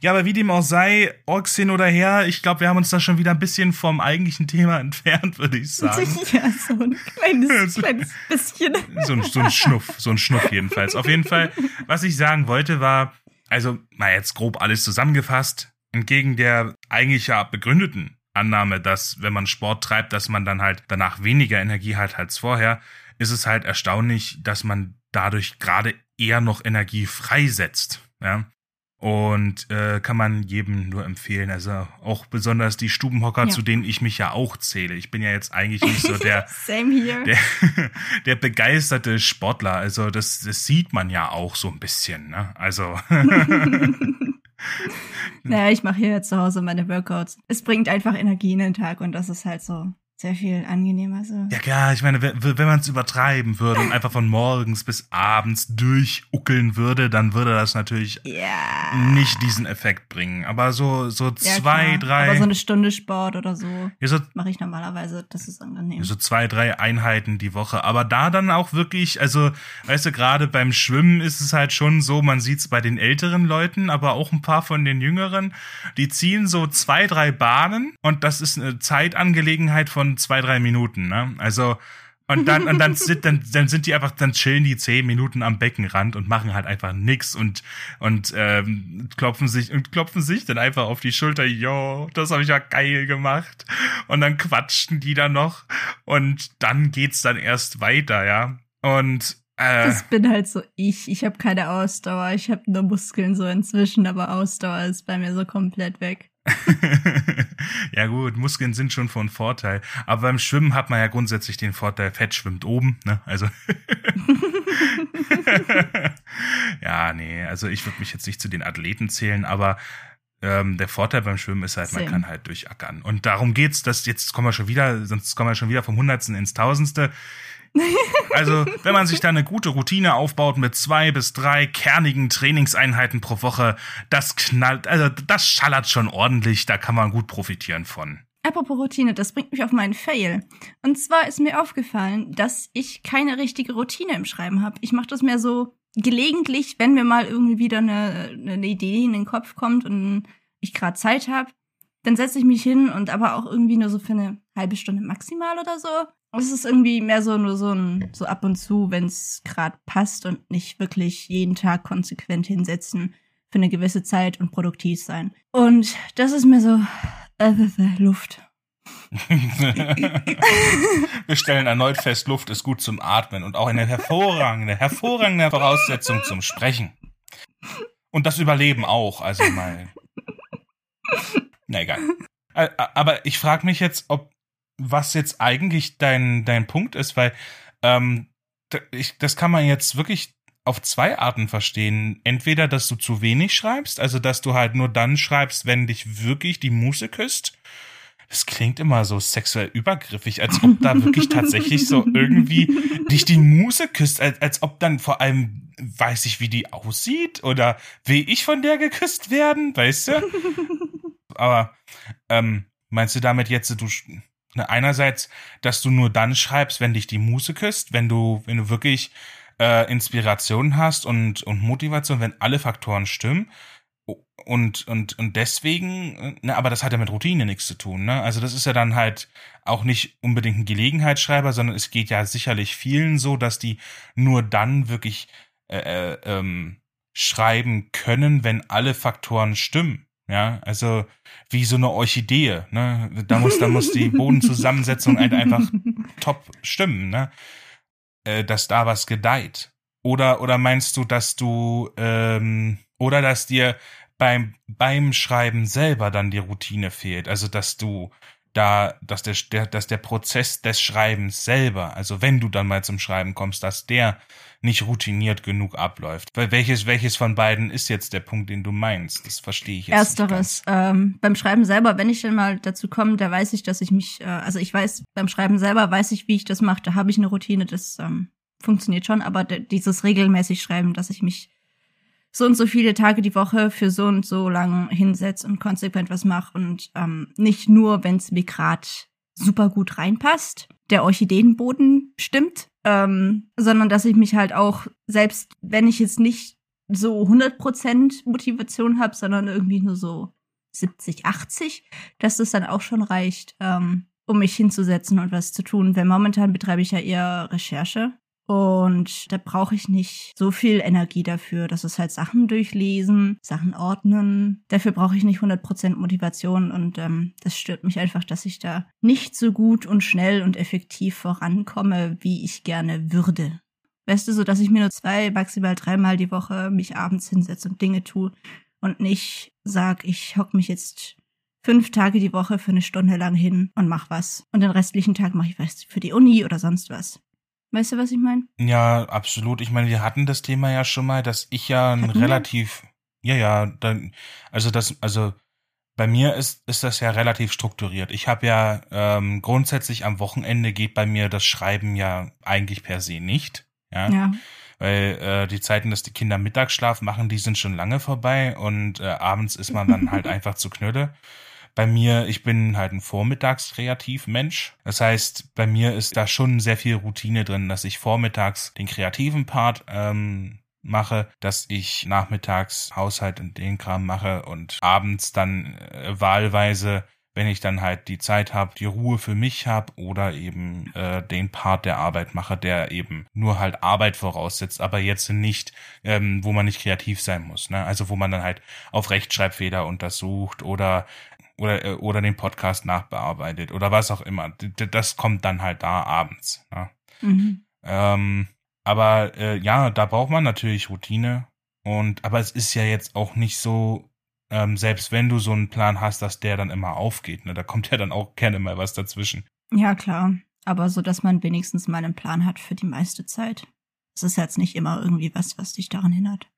Ja, aber wie dem auch sei, Orks hin oder her, ich glaube, wir haben uns da schon wieder ein bisschen vom eigentlichen Thema entfernt, würde ich sagen.
Ja, so ein kleines, kleines bisschen.
So ein, so ein Schnuff, so ein Schnuff jedenfalls. Auf jeden Fall, was ich sagen wollte, war, also, mal jetzt grob alles zusammengefasst, entgegen der eigentlich ja begründeten Annahme, dass wenn man Sport treibt, dass man dann halt danach weniger Energie hat als vorher, ist es halt erstaunlich, dass man dadurch gerade eher noch Energie freisetzt. Ja? Und äh, kann man jedem nur empfehlen. Also auch besonders die Stubenhocker, ja. zu denen ich mich ja auch zähle. Ich bin ja jetzt eigentlich nicht so der, der, der begeisterte Sportler. Also das, das sieht man ja auch so ein bisschen. Ne? Also
naja, ich mache hier zu Hause meine Workouts. Es bringt einfach Energie in den Tag und das ist halt so sehr viel angenehmer so.
Ja klar, ich meine, wenn man es übertreiben würde und einfach von morgens bis abends durchuckeln würde, dann würde das natürlich
ja.
nicht diesen Effekt bringen. Aber so so ja, zwei, klar. drei.
Aber so eine Stunde Sport oder so, ja, so mache ich normalerweise. Das ist angenehm.
So zwei, drei Einheiten die Woche. Aber da dann auch wirklich, also weißt du, gerade beim Schwimmen ist es halt schon so, man sieht es bei den älteren Leuten, aber auch ein paar von den jüngeren, die ziehen so zwei, drei Bahnen und das ist eine Zeitangelegenheit von zwei, drei Minuten, ne? Also, und dann, und dann sind, dann, dann sind die einfach, dann chillen die zehn Minuten am Beckenrand und machen halt einfach nix und, und ähm, klopfen sich und klopfen sich dann einfach auf die Schulter, jo, das habe ich ja geil gemacht. Und dann quatschen die dann noch und dann geht's dann erst weiter, ja. Und äh,
das bin halt so ich. Ich habe keine Ausdauer. Ich habe nur Muskeln so inzwischen, aber Ausdauer ist bei mir so komplett weg.
ja gut, Muskeln sind schon von Vorteil. Aber beim Schwimmen hat man ja grundsätzlich den Vorteil, Fett schwimmt oben, ne? Also. ja, nee, also ich würde mich jetzt nicht zu den Athleten zählen, aber ähm, der Vorteil beim Schwimmen ist halt, man Same. kann halt durchackern. Und darum geht's, dass jetzt kommen wir schon wieder, sonst kommen wir schon wieder vom Hundertsten ins Tausendste. Also, wenn man sich da eine gute Routine aufbaut mit zwei bis drei kernigen Trainingseinheiten pro Woche, das knallt, also das schallert schon ordentlich, da kann man gut profitieren von.
Apropos Routine, das bringt mich auf meinen Fail. Und zwar ist mir aufgefallen, dass ich keine richtige Routine im Schreiben habe. Ich mache das mehr so gelegentlich, wenn mir mal irgendwie wieder eine, eine Idee in den Kopf kommt und ich gerade Zeit habe, dann setze ich mich hin und aber auch irgendwie nur so für eine halbe Stunde maximal oder so. Es ist irgendwie mehr so nur so ein so ab und zu, wenn es gerade passt und nicht wirklich jeden Tag konsequent hinsetzen für eine gewisse Zeit und produktiv sein. Und das ist mir so äh, Luft.
Wir stellen erneut fest, Luft ist gut zum Atmen und auch eine hervorragende, hervorragende Voraussetzung zum Sprechen. Und das Überleben auch, also mal. Na egal. Aber ich frage mich jetzt, ob was jetzt eigentlich dein, dein Punkt ist, weil ähm, ich, das kann man jetzt wirklich auf zwei Arten verstehen. Entweder, dass du zu wenig schreibst, also dass du halt nur dann schreibst, wenn dich wirklich die Muse küsst. Das klingt immer so sexuell übergriffig, als ob da wirklich tatsächlich so irgendwie dich die Muse küsst, als, als ob dann vor allem weiß ich, wie die aussieht oder will ich von der geküsst werden, weißt du? Aber ähm, meinst du damit jetzt, du einerseits, dass du nur dann schreibst, wenn dich die Muse küsst, wenn du, wenn du wirklich äh, Inspiration hast und, und Motivation, wenn alle Faktoren stimmen. Und, und, und deswegen, ne, aber das hat ja mit Routine nichts zu tun, ne? Also das ist ja dann halt auch nicht unbedingt ein Gelegenheitsschreiber, sondern es geht ja sicherlich vielen so, dass die nur dann wirklich äh, äh ähm, schreiben können, wenn alle Faktoren stimmen. Ja, also wie so eine Orchidee, ne? Da muss, da muss die Bodenzusammensetzung halt einfach top stimmen, ne? Äh, dass da was gedeiht. Oder, oder meinst du, dass du, ähm, oder dass dir beim, beim Schreiben selber dann die Routine fehlt? Also, dass du da, dass der, der, dass der Prozess des Schreibens selber, also wenn du dann mal zum Schreiben kommst, dass der nicht routiniert genug abläuft. Weil welches, welches von beiden ist jetzt der Punkt, den du meinst? Das verstehe ich jetzt
Ersteres. Ähm, beim Schreiben selber, wenn ich dann mal dazu komme, da weiß ich, dass ich mich, äh, also ich weiß, beim Schreiben selber weiß ich, wie ich das mache. Da habe ich eine Routine, das ähm, funktioniert schon, aber dieses regelmäßig Schreiben, dass ich mich so und so viele Tage die Woche für so und so lang hinsetze und konsequent was mache und ähm, nicht nur, wenn es mir gerade super gut reinpasst, der Orchideenboden stimmt, ähm, sondern dass ich mich halt auch, selbst wenn ich jetzt nicht so 100% Motivation habe, sondern irgendwie nur so 70, 80, dass das dann auch schon reicht, ähm, um mich hinzusetzen und was zu tun. Weil momentan betreibe ich ja eher Recherche und da brauche ich nicht so viel Energie dafür. Das ist halt Sachen durchlesen, Sachen ordnen. Dafür brauche ich nicht 100% Motivation und ähm, das stört mich einfach, dass ich da nicht so gut und schnell und effektiv vorankomme, wie ich gerne würde. Weißt du, so dass ich mir nur zwei, maximal dreimal die Woche mich abends hinsetze und Dinge tue und nicht sag, ich hock mich jetzt fünf Tage die Woche für eine Stunde lang hin und mach was. Und den restlichen Tag mache ich was für die Uni oder sonst was. Weißt du, was ich meine?
Ja, absolut. Ich meine, wir hatten das Thema ja schon mal, dass ich ja ein hatten relativ, wir? ja, ja, dann, also das, also bei mir ist, ist das ja relativ strukturiert. Ich habe ja ähm, grundsätzlich am Wochenende geht bei mir das Schreiben ja eigentlich per se nicht. Ja. ja. Weil äh, die Zeiten, dass die Kinder Mittagsschlaf machen, die sind schon lange vorbei und äh, abends ist man dann halt einfach zu knöde. Bei mir, ich bin halt ein Vormittagskreativ-Mensch. Das heißt, bei mir ist da schon sehr viel Routine drin, dass ich vormittags den kreativen Part ähm, mache, dass ich nachmittags Haushalt und den Kram mache und abends dann äh, wahlweise wenn ich dann halt die Zeit habe, die Ruhe für mich habe oder eben äh, den Part der Arbeit mache, der eben nur halt Arbeit voraussetzt, aber jetzt nicht, ähm, wo man nicht kreativ sein muss. Ne? Also wo man dann halt auf Rechtschreibfehler untersucht oder oder äh, oder den Podcast nachbearbeitet oder was auch immer. Das kommt dann halt da abends. Ne? Mhm. Ähm, aber äh, ja, da braucht man natürlich Routine. Und aber es ist ja jetzt auch nicht so ähm, selbst wenn du so einen Plan hast, dass der dann immer aufgeht. Ne? Da kommt ja dann auch gerne mal was dazwischen.
Ja, klar. Aber so, dass man wenigstens mal einen Plan hat für die meiste Zeit. Das ist jetzt nicht immer irgendwie was, was dich daran hindert.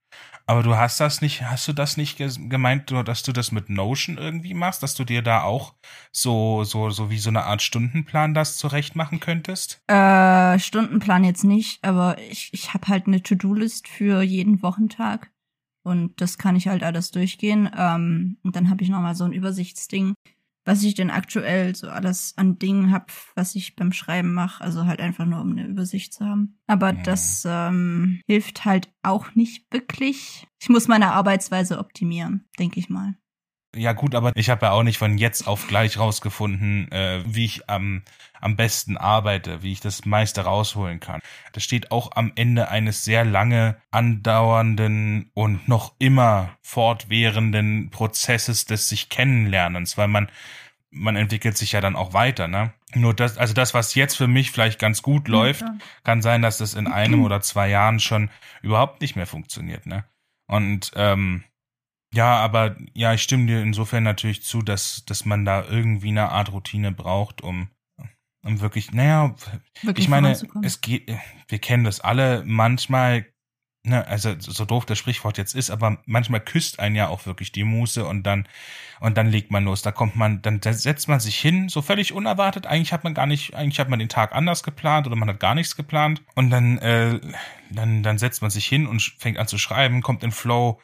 Aber du hast das nicht, hast du das nicht gemeint, dass du das mit Notion irgendwie machst, dass du dir da auch so, so, so wie so eine Art Stundenplan das zurecht machen könntest?
Äh, Stundenplan jetzt nicht, aber ich, ich habe halt eine To-Do-List für jeden Wochentag. Und das kann ich halt alles durchgehen. Ähm, und dann habe ich nochmal so ein Übersichtsding, was ich denn aktuell so alles an Dingen hab, was ich beim Schreiben mache. Also halt einfach nur, um eine Übersicht zu haben. Aber ja. das ähm, hilft halt auch nicht wirklich. Ich muss meine Arbeitsweise optimieren, denke ich mal.
Ja gut, aber ich habe ja auch nicht von jetzt auf gleich rausgefunden, äh, wie ich am, am besten arbeite, wie ich das meiste rausholen kann. Das steht auch am Ende eines sehr lange andauernden und noch immer fortwährenden Prozesses des sich Kennenlernens, weil man man entwickelt sich ja dann auch weiter, ne? Nur das, also das, was jetzt für mich vielleicht ganz gut läuft, ja. kann sein, dass das in einem oder zwei Jahren schon überhaupt nicht mehr funktioniert, ne? Und ähm, ja, aber ja, ich stimme dir insofern natürlich zu, dass, dass man da irgendwie eine Art Routine braucht, um, um wirklich, naja, wirklich ich meine, es geht, wir kennen das alle, manchmal, ne, also so doof das Sprichwort jetzt ist, aber manchmal küsst einen ja auch wirklich die Muße und dann, und dann legt man los. Da kommt man, dann setzt man sich hin, so völlig unerwartet. Eigentlich hat man gar nicht, eigentlich hat man den Tag anders geplant oder man hat gar nichts geplant. Und dann, äh, dann, dann setzt man sich hin und fängt an zu schreiben, kommt in Flow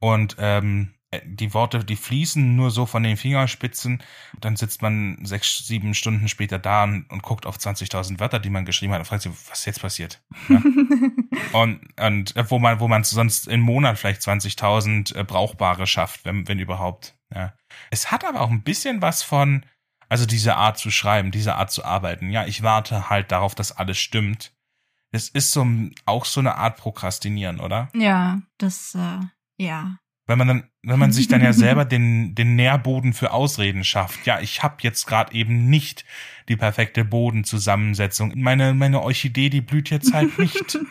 und ähm, die Worte, die fließen nur so von den Fingerspitzen. Dann sitzt man sechs, sieben Stunden später da und, und guckt auf 20.000 Wörter, die man geschrieben hat und fragt sich, was jetzt passiert. Ja? und, und äh, wo man, wo man sonst im Monat vielleicht 20.000 äh, brauchbare schafft, wenn, wenn überhaupt. Ja. Es hat aber auch ein bisschen was von, also diese Art zu schreiben, diese Art zu arbeiten. Ja, ich warte halt darauf, dass alles stimmt. Es ist so auch so eine Art Prokrastinieren, oder?
Ja, das äh, ja.
Wenn man dann, wenn man sich dann ja selber den, den Nährboden für Ausreden schafft. Ja, ich habe jetzt gerade eben nicht die perfekte Bodenzusammensetzung. Meine, meine Orchidee, die blüht jetzt halt nicht.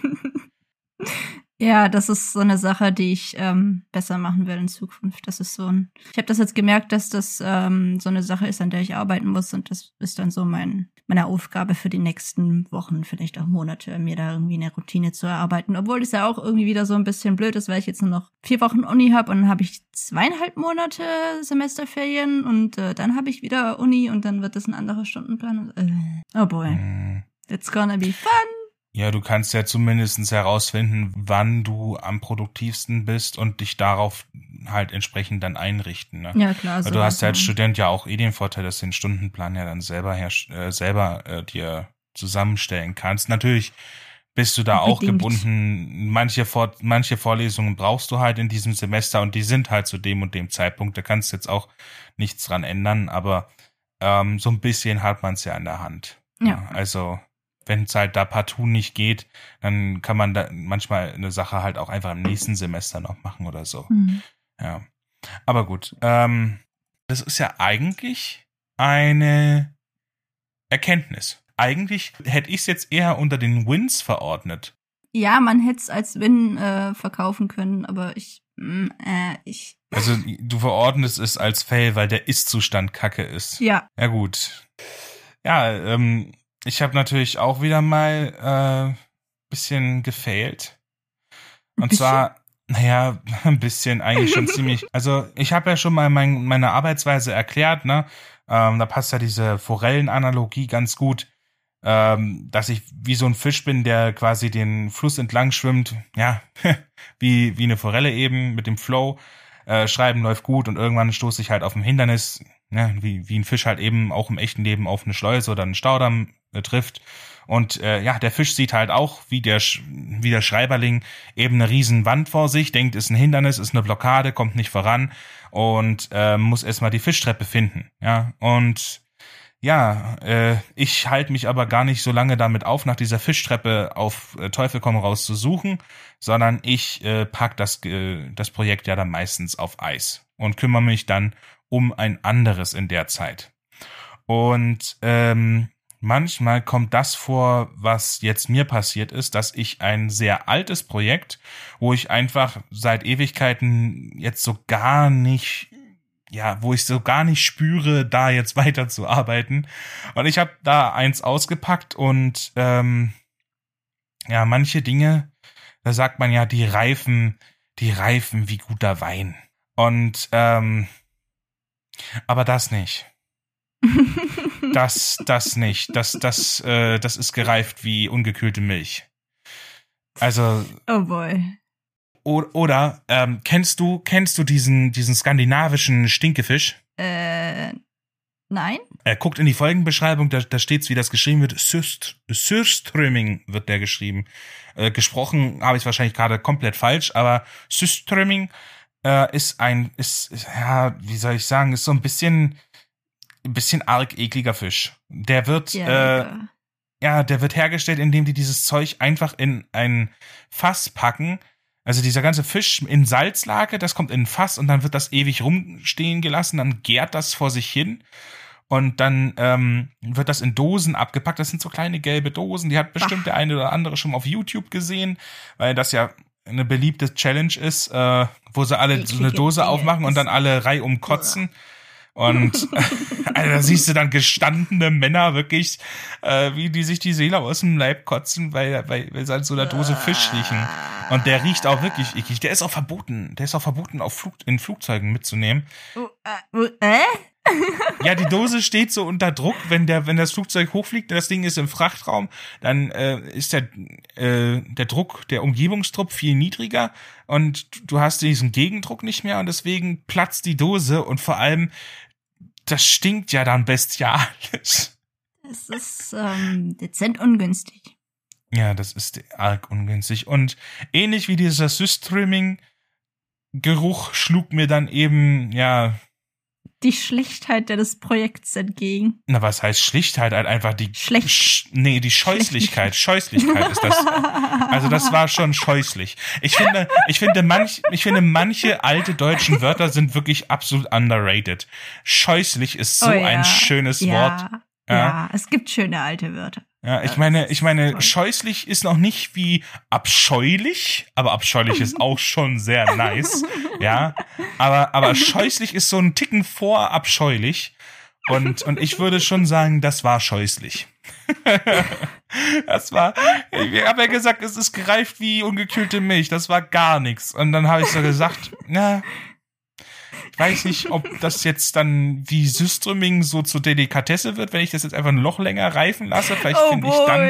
Ja, das ist so eine Sache, die ich ähm, besser machen will in Zukunft. Das ist so ein. Ich habe das jetzt gemerkt, dass das ähm, so eine Sache ist, an der ich arbeiten muss und das ist dann so mein meine Aufgabe für die nächsten Wochen, vielleicht auch Monate, mir da irgendwie eine Routine zu erarbeiten. Obwohl es ja auch irgendwie wieder so ein bisschen blöd ist, weil ich jetzt nur noch vier Wochen Uni habe und dann habe ich zweieinhalb Monate Semesterferien und äh, dann habe ich wieder Uni und dann wird das ein anderer Stundenplan. Äh, oh boy, mhm. it's gonna be fun.
Ja, du kannst ja zumindestens herausfinden, wann du am produktivsten bist und dich darauf halt entsprechend dann einrichten. Ne?
Ja, klar.
Weil du hast ja als Student ja auch eh den Vorteil, dass du den Stundenplan ja dann selber her, äh, selber äh, dir zusammenstellen kannst. Natürlich bist du da Bedingt. auch gebunden. Manche, Vor manche Vorlesungen brauchst du halt in diesem Semester und die sind halt zu dem und dem Zeitpunkt. Da kannst du jetzt auch nichts dran ändern, aber ähm, so ein bisschen hat man es ja in der Hand. Ja. Also wenn es halt da partout nicht geht, dann kann man da manchmal eine Sache halt auch einfach im nächsten Semester noch machen oder so. Mhm. Ja. Aber gut, ähm, das ist ja eigentlich eine Erkenntnis. Eigentlich hätte ich es jetzt eher unter den Wins verordnet.
Ja, man hätte es als Win äh, verkaufen können, aber ich, mm, äh, ich.
Also du verordnest es als Fail, weil der Ist-Zustand kacke ist.
Ja.
Ja gut. Ja, ähm, ich habe natürlich auch wieder mal äh, bisschen gefailt. Und zwar, naja, ein bisschen eigentlich schon ziemlich. Also ich habe ja schon mal mein, meine Arbeitsweise erklärt, ne? Ähm, da passt ja diese Forellenanalogie ganz gut, ähm, dass ich wie so ein Fisch bin, der quasi den Fluss entlang schwimmt. Ja, wie, wie eine Forelle eben mit dem Flow. Äh, Schreiben läuft gut und irgendwann stoße ich halt auf ein Hindernis. ja, wie, wie ein Fisch halt eben auch im echten Leben auf eine Schleuse oder einen Staudamm trifft. Und äh, ja, der Fisch sieht halt auch, wie der, wie der Schreiberling eben eine riesen Wand vor sich, denkt, ist ein Hindernis, ist eine Blockade, kommt nicht voran und äh, muss erstmal die Fischtreppe finden. Ja, und ja, äh, ich halte mich aber gar nicht so lange damit auf, nach dieser Fischtreppe auf äh, Teufel komm raus zu suchen, sondern ich äh, pack das, äh, das Projekt ja dann meistens auf Eis und kümmere mich dann um ein anderes in der Zeit. Und ähm, manchmal kommt das vor, was jetzt mir passiert ist, dass ich ein sehr altes Projekt, wo ich einfach seit Ewigkeiten jetzt so gar nicht ja, wo ich so gar nicht spüre, da jetzt weiterzuarbeiten. Und ich habe da eins ausgepackt und ähm, ja, manche Dinge, da sagt man ja, die reifen, die reifen wie guter Wein. Und ähm, aber das nicht. das, das nicht. Das, das, äh, das ist gereift wie ungekühlte Milch. Also.
Oh boy.
Oder ähm, kennst du kennst du diesen diesen skandinavischen Stinkefisch?
Äh, nein.
Er guckt in die Folgenbeschreibung, da, da steht's, wie das geschrieben wird. Sürst, Sürströming wird der geschrieben. Äh, gesprochen habe ich wahrscheinlich gerade komplett falsch, aber Sürströming äh, ist ein, ist, ja, wie soll ich sagen, ist so ein bisschen, ein bisschen arg ekliger Fisch. Der wird, ja, äh, ja, der wird hergestellt, indem die dieses Zeug einfach in ein Fass packen. Also dieser ganze Fisch in Salzlage, das kommt in ein Fass und dann wird das ewig rumstehen gelassen, dann gärt das vor sich hin und dann ähm, wird das in Dosen abgepackt. Das sind so kleine gelbe Dosen, die hat bestimmt Ach. der eine oder andere schon auf YouTube gesehen, weil das ja eine beliebte Challenge ist, äh, wo sie alle so eine Dose aufmachen und dann alle reihum kotzen. Und also, da siehst du dann gestandene Männer wirklich, äh, wie die sich die Seele aus dem Leib kotzen, weil, weil, weil sie an so einer Dose Fisch riechen. Und der riecht auch wirklich eklig. Der ist auch verboten. Der ist auch verboten, auf Flug, in Flugzeugen mitzunehmen.
Oh, äh, äh?
ja, die Dose steht so unter Druck, wenn der, wenn das Flugzeug hochfliegt, das Ding ist im Frachtraum, dann äh, ist der, äh, der Druck, der Umgebungsdruck viel niedriger und du hast diesen Gegendruck nicht mehr und deswegen platzt die Dose und vor allem, das stinkt ja dann bestialisch.
Es ist ähm, dezent ungünstig.
Ja, das ist arg ungünstig. Und ähnlich wie dieser Systreaming Geruch schlug mir dann eben, ja,
die Schlichtheit des Projekts entgegen.
Na, was heißt Schlichtheit? Halt einfach die
Schlecht.
Sch nee, die Scheußlichkeit. Scheußlichkeit ist das. Also das war schon scheußlich. Ich finde, ich finde manch, ich finde manche alte deutschen Wörter sind wirklich absolut underrated. Scheußlich ist so oh ja. ein schönes
ja.
Wort.
Ja. ja, es gibt schöne alte Wörter.
Ja, ich meine, ich meine, scheußlich ist noch nicht wie abscheulich, aber abscheulich ist auch schon sehr nice. Ja, aber, aber scheußlich ist so ein Ticken vor abscheulich. Und, und ich würde schon sagen, das war scheußlich. das war, ich habe ja gesagt, es ist gereift wie ungekühlte Milch. Das war gar nichts. Und dann habe ich so gesagt, na, weiß nicht, ob das jetzt dann wie Syströming so zur Delikatesse wird, wenn ich das jetzt einfach ein Loch länger reifen lasse. Vielleicht oh finde ich dann,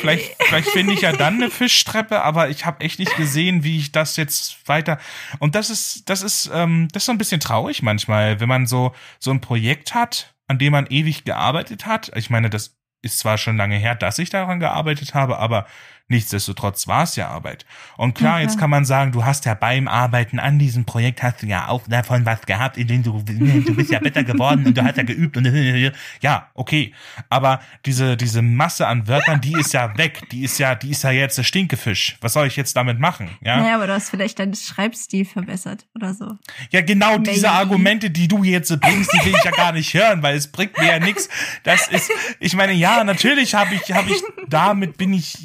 vielleicht, vielleicht finde ich ja dann eine Fischtreppe, aber ich habe echt nicht gesehen, wie ich das jetzt weiter. Und das ist, das ist, ähm, das ist so ein bisschen traurig manchmal, wenn man so so ein Projekt hat, an dem man ewig gearbeitet hat. Ich meine, das ist zwar schon lange her, dass ich daran gearbeitet habe, aber Nichtsdestotrotz war es ja Arbeit. Und klar, okay. jetzt kann man sagen, du hast ja beim Arbeiten an diesem Projekt hast du ja auch davon was gehabt, in dem du, du bist ja besser geworden und du hast ja geübt und ja, okay. Aber diese, diese Masse an Wörtern, die ist ja weg. Die ist ja, die ist ja jetzt der Stinkefisch. Was soll ich jetzt damit machen? Ja.
Naja, aber du hast vielleicht deinen Schreibstil verbessert oder so.
Ja, genau Maybe. diese Argumente, die du jetzt bringst, die will ich ja gar nicht hören, weil es bringt mir ja nichts. Das ist, ich meine, ja, natürlich habe ich, habe ich, damit bin ich,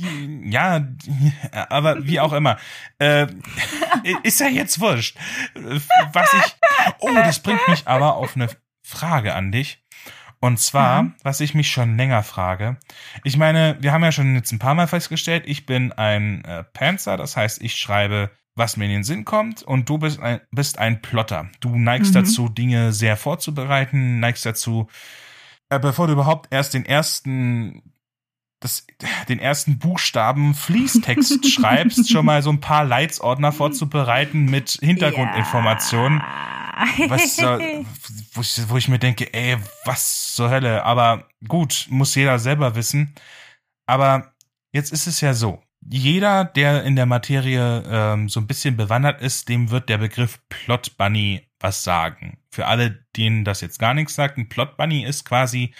ja, ja, aber wie auch immer. Äh, ist ja jetzt wurscht. Was ich. Oh, das bringt mich aber auf eine Frage an dich. Und zwar, mhm. was ich mich schon länger frage. Ich meine, wir haben ja schon jetzt ein paar Mal festgestellt, ich bin ein äh, Panzer, das heißt, ich schreibe, was mir in den Sinn kommt, und du bist ein, bist ein Plotter. Du neigst mhm. dazu, Dinge sehr vorzubereiten, neigst dazu, äh, bevor du überhaupt erst den ersten das, den ersten Buchstaben Fließtext schreibst, schon mal so ein paar Leitsordner vorzubereiten mit Hintergrundinformationen. Ja. Was, wo, ich, wo ich mir denke, ey, was zur Hölle. Aber gut, muss jeder selber wissen. Aber jetzt ist es ja so. Jeder, der in der Materie ähm, so ein bisschen bewandert ist, dem wird der Begriff Plot Bunny was sagen. Für alle, denen das jetzt gar nichts sagt, ein Plot Bunny ist quasi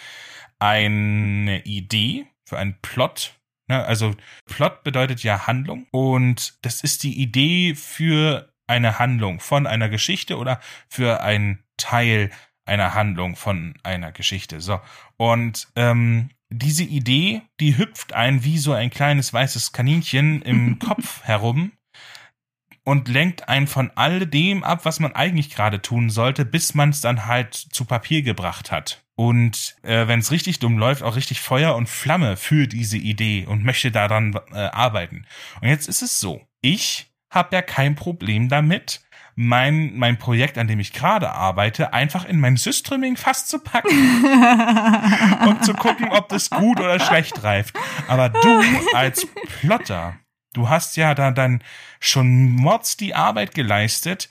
eine Idee für einen Plot. Ne? Also Plot bedeutet ja Handlung und das ist die Idee für eine Handlung von einer Geschichte oder für einen Teil einer Handlung von einer Geschichte. So. Und ähm, diese Idee, die hüpft ein wie so ein kleines weißes Kaninchen im Kopf herum und lenkt einen von all dem ab, was man eigentlich gerade tun sollte, bis man es dann halt zu Papier gebracht hat. Und äh, wenn es richtig dumm läuft, auch richtig Feuer und Flamme für diese Idee und möchte daran äh, arbeiten. Und jetzt ist es so, ich habe ja kein Problem damit, mein, mein Projekt, an dem ich gerade arbeite, einfach in mein Systreaming fast zu packen und zu gucken, ob das gut oder schlecht reift. Aber du als Plotter, du hast ja da dann schon Mods die Arbeit geleistet,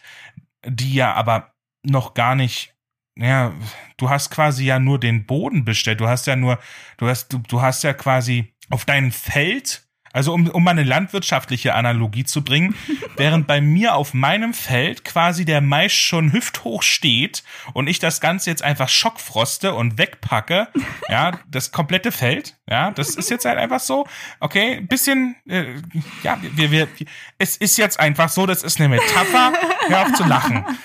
die ja aber noch gar nicht ja, du hast quasi ja nur den Boden bestellt. Du hast ja nur, du hast, du, du hast ja quasi auf deinem Feld also um, um mal eine landwirtschaftliche Analogie zu bringen, während bei mir auf meinem Feld quasi der Mais schon hüfthoch steht und ich das Ganze jetzt einfach schockfroste und wegpacke, ja, das komplette Feld, ja, das ist jetzt halt einfach so, okay, bisschen, äh, ja, wir, wir, es ist jetzt einfach so, das ist eine Metapher, hör auf zu lachen.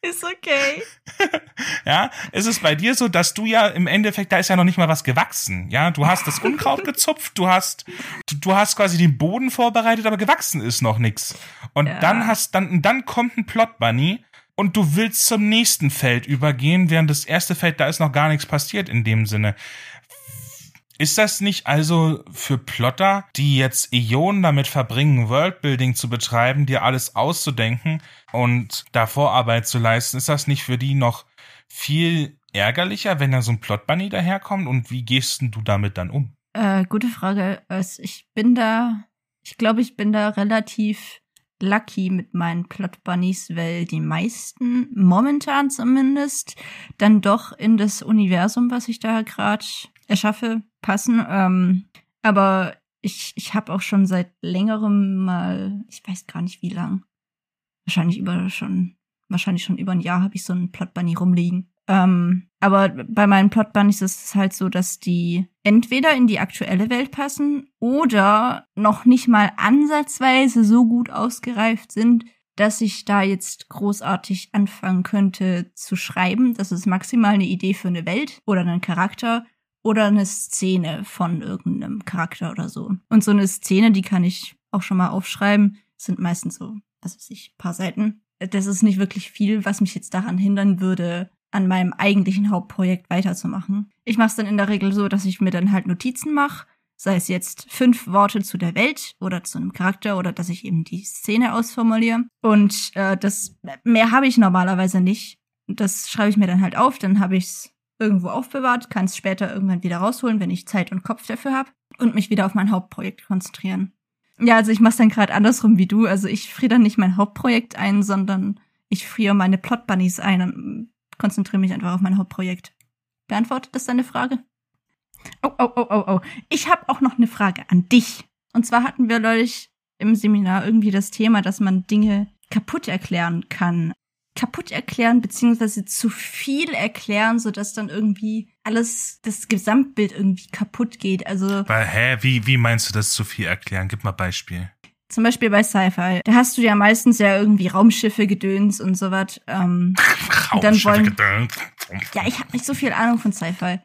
Ist okay.
ja, ist es bei dir so, dass du ja im Endeffekt, da ist ja noch nicht mal was gewachsen. Ja, du hast das Unkraut gezupft, du hast, du, du hast quasi den Boden vorbereitet, aber gewachsen ist noch nix. Und ja. dann hast, dann, dann kommt ein Plot Bunny und du willst zum nächsten Feld übergehen, während das erste Feld, da ist noch gar nichts passiert in dem Sinne. Ist das nicht also für Plotter, die jetzt Ionen damit verbringen, Worldbuilding zu betreiben, dir alles auszudenken und da Vorarbeit zu leisten, ist das nicht für die noch viel ärgerlicher, wenn da so ein Plot-Bunny daherkommt und wie gehst du damit dann um?
Äh, gute Frage. Ich bin da, ich glaube, ich bin da relativ lucky mit meinen Plot Bunnies, weil die meisten, momentan zumindest, dann doch in das Universum, was ich da gerade erschaffe, passen. Ähm, aber ich, ich habe auch schon seit längerem mal, ich weiß gar nicht wie lang, wahrscheinlich über schon, wahrscheinlich schon über ein Jahr habe ich so einen Plot Bunny rumliegen. Ähm, aber bei meinen Plot Bunnies ist es halt so, dass die entweder in die aktuelle Welt passen oder noch nicht mal ansatzweise so gut ausgereift sind, dass ich da jetzt großartig anfangen könnte zu schreiben. Das ist maximal eine Idee für eine Welt oder einen Charakter oder eine Szene von irgendeinem Charakter oder so. Und so eine Szene, die kann ich auch schon mal aufschreiben, sind meistens so, was weiß ich, paar Seiten. Das ist nicht wirklich viel, was mich jetzt daran hindern würde, an meinem eigentlichen Hauptprojekt weiterzumachen. Ich mache es dann in der Regel so, dass ich mir dann halt Notizen mache, sei es jetzt fünf Worte zu der Welt oder zu einem Charakter oder dass ich eben die Szene ausformuliere. Und äh, das mehr habe ich normalerweise nicht. Das schreibe ich mir dann halt auf, dann habe ich's irgendwo aufbewahrt, kann es später irgendwann wieder rausholen, wenn ich Zeit und Kopf dafür habe und mich wieder auf mein Hauptprojekt konzentrieren. Ja, also ich mach's dann gerade andersrum wie du. Also ich friere dann nicht mein Hauptprojekt ein, sondern ich friere meine Plot Bunnies ein und konzentriere mich einfach auf mein Hauptprojekt. Beantwortet das deine Frage? Oh, oh, oh, oh, oh. Ich habe auch noch eine Frage an dich. Und zwar hatten wir neulich im Seminar irgendwie das Thema, dass man Dinge kaputt erklären kann kaputt erklären, beziehungsweise zu viel erklären, sodass dann irgendwie alles, das Gesamtbild irgendwie kaputt geht. Also.
Weil, hä, wie, wie meinst du das zu viel erklären? Gib mal Beispiel.
Zum Beispiel bei Sci-Fi. Da hast du ja meistens ja irgendwie Raumschiffe gedöns und sowas. Ähm, Raumschiffe dann wollen, gedöns. Ja, ich habe nicht so viel Ahnung von Sci-Fi.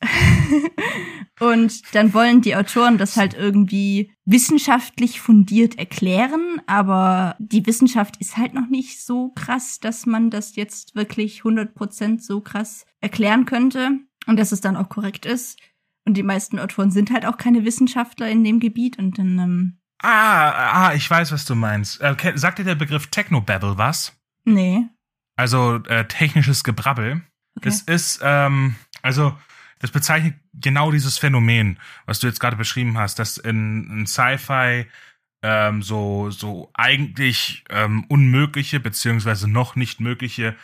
und dann wollen die Autoren das halt irgendwie wissenschaftlich fundiert erklären, aber die Wissenschaft ist halt noch nicht so krass, dass man das jetzt wirklich 100% so krass erklären könnte und dass es dann auch korrekt ist. Und die meisten Autoren sind halt auch keine Wissenschaftler in dem Gebiet und dann. Ähm
ah, ah, ich weiß, was du meinst. Äh, sagt dir der Begriff Technobabble was?
Nee.
Also äh, technisches Gebrabbel. Okay. Das ist, ähm, also das bezeichnet genau dieses Phänomen, was du jetzt gerade beschrieben hast, dass in, in Sci-Fi ähm, so, so eigentlich ähm, unmögliche beziehungsweise noch nicht mögliche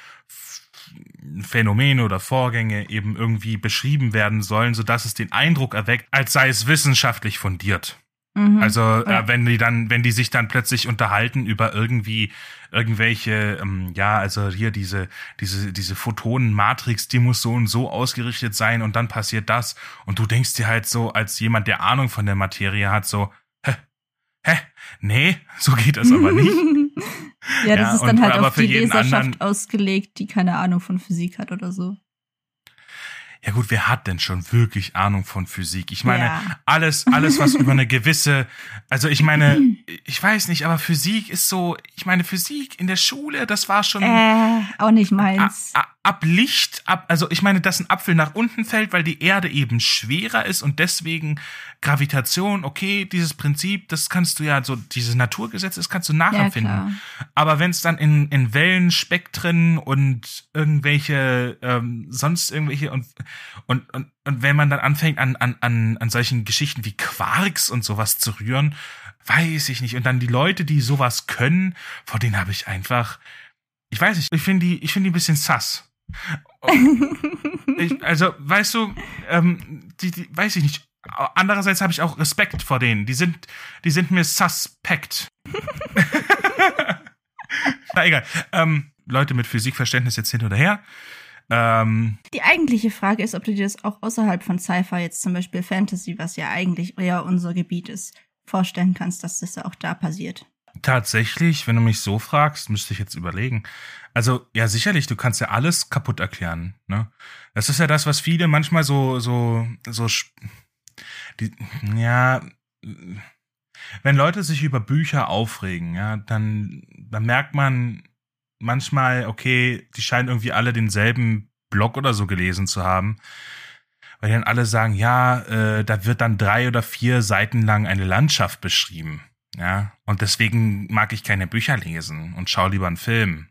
Phänomene oder Vorgänge eben irgendwie beschrieben werden sollen, so dass es den Eindruck erweckt, als sei es wissenschaftlich fundiert. Mhm. Also äh, wenn die dann, wenn die sich dann plötzlich unterhalten über irgendwie irgendwelche, ähm, ja, also hier diese diese diese Photonen-Matrix, die muss so und so ausgerichtet sein und dann passiert das und du denkst dir halt so als jemand, der Ahnung von der Materie hat, so hä, hä, nee, so geht das aber nicht.
ja, das ja, ist dann halt auf die Leserschaft anderen, ausgelegt, die keine Ahnung von Physik hat oder so.
Ja gut, wer hat denn schon wirklich Ahnung von Physik? Ich meine, ja. alles, alles, was über eine gewisse, also ich meine, ich weiß nicht, aber Physik ist so, ich meine, Physik in der Schule, das war schon.
Äh, auch nicht meins.
A, a, ab Licht, ab, also ich meine, dass ein Apfel nach unten fällt, weil die Erde eben schwerer ist und deswegen Gravitation, okay, dieses Prinzip, das kannst du ja, so diese Naturgesetze, das kannst du nachempfinden. Ja, Aber wenn es dann in, in Wellenspektren und irgendwelche, ähm, sonst irgendwelche und, und, und, und wenn man dann anfängt an, an, an, an solchen Geschichten wie Quarks und sowas zu rühren, weiß ich nicht. Und dann die Leute, die sowas können, vor denen habe ich einfach, ich weiß nicht, ich finde die, ich finde die ein bisschen sass. ich, also, weißt du, ähm, die, die, weiß ich nicht. Andererseits habe ich auch Respekt vor denen. Die sind, die sind mir suspekt. Na egal. Ähm, Leute mit Physikverständnis jetzt hin oder her. Ähm,
die eigentliche Frage ist, ob du dir das auch außerhalb von Sci-Fi, jetzt zum Beispiel Fantasy, was ja eigentlich eher unser Gebiet ist, vorstellen kannst, dass das auch da passiert.
Tatsächlich, wenn du mich so fragst, müsste ich jetzt überlegen. Also, ja, sicherlich, du kannst ja alles kaputt erklären, ne? Das ist ja das, was viele manchmal so, so, so, die, ja, wenn Leute sich über Bücher aufregen, ja, dann, dann merkt man manchmal, okay, die scheinen irgendwie alle denselben Blog oder so gelesen zu haben. Weil dann alle sagen, ja, äh, da wird dann drei oder vier Seiten lang eine Landschaft beschrieben. Ja, und deswegen mag ich keine Bücher lesen und schaue lieber einen Film.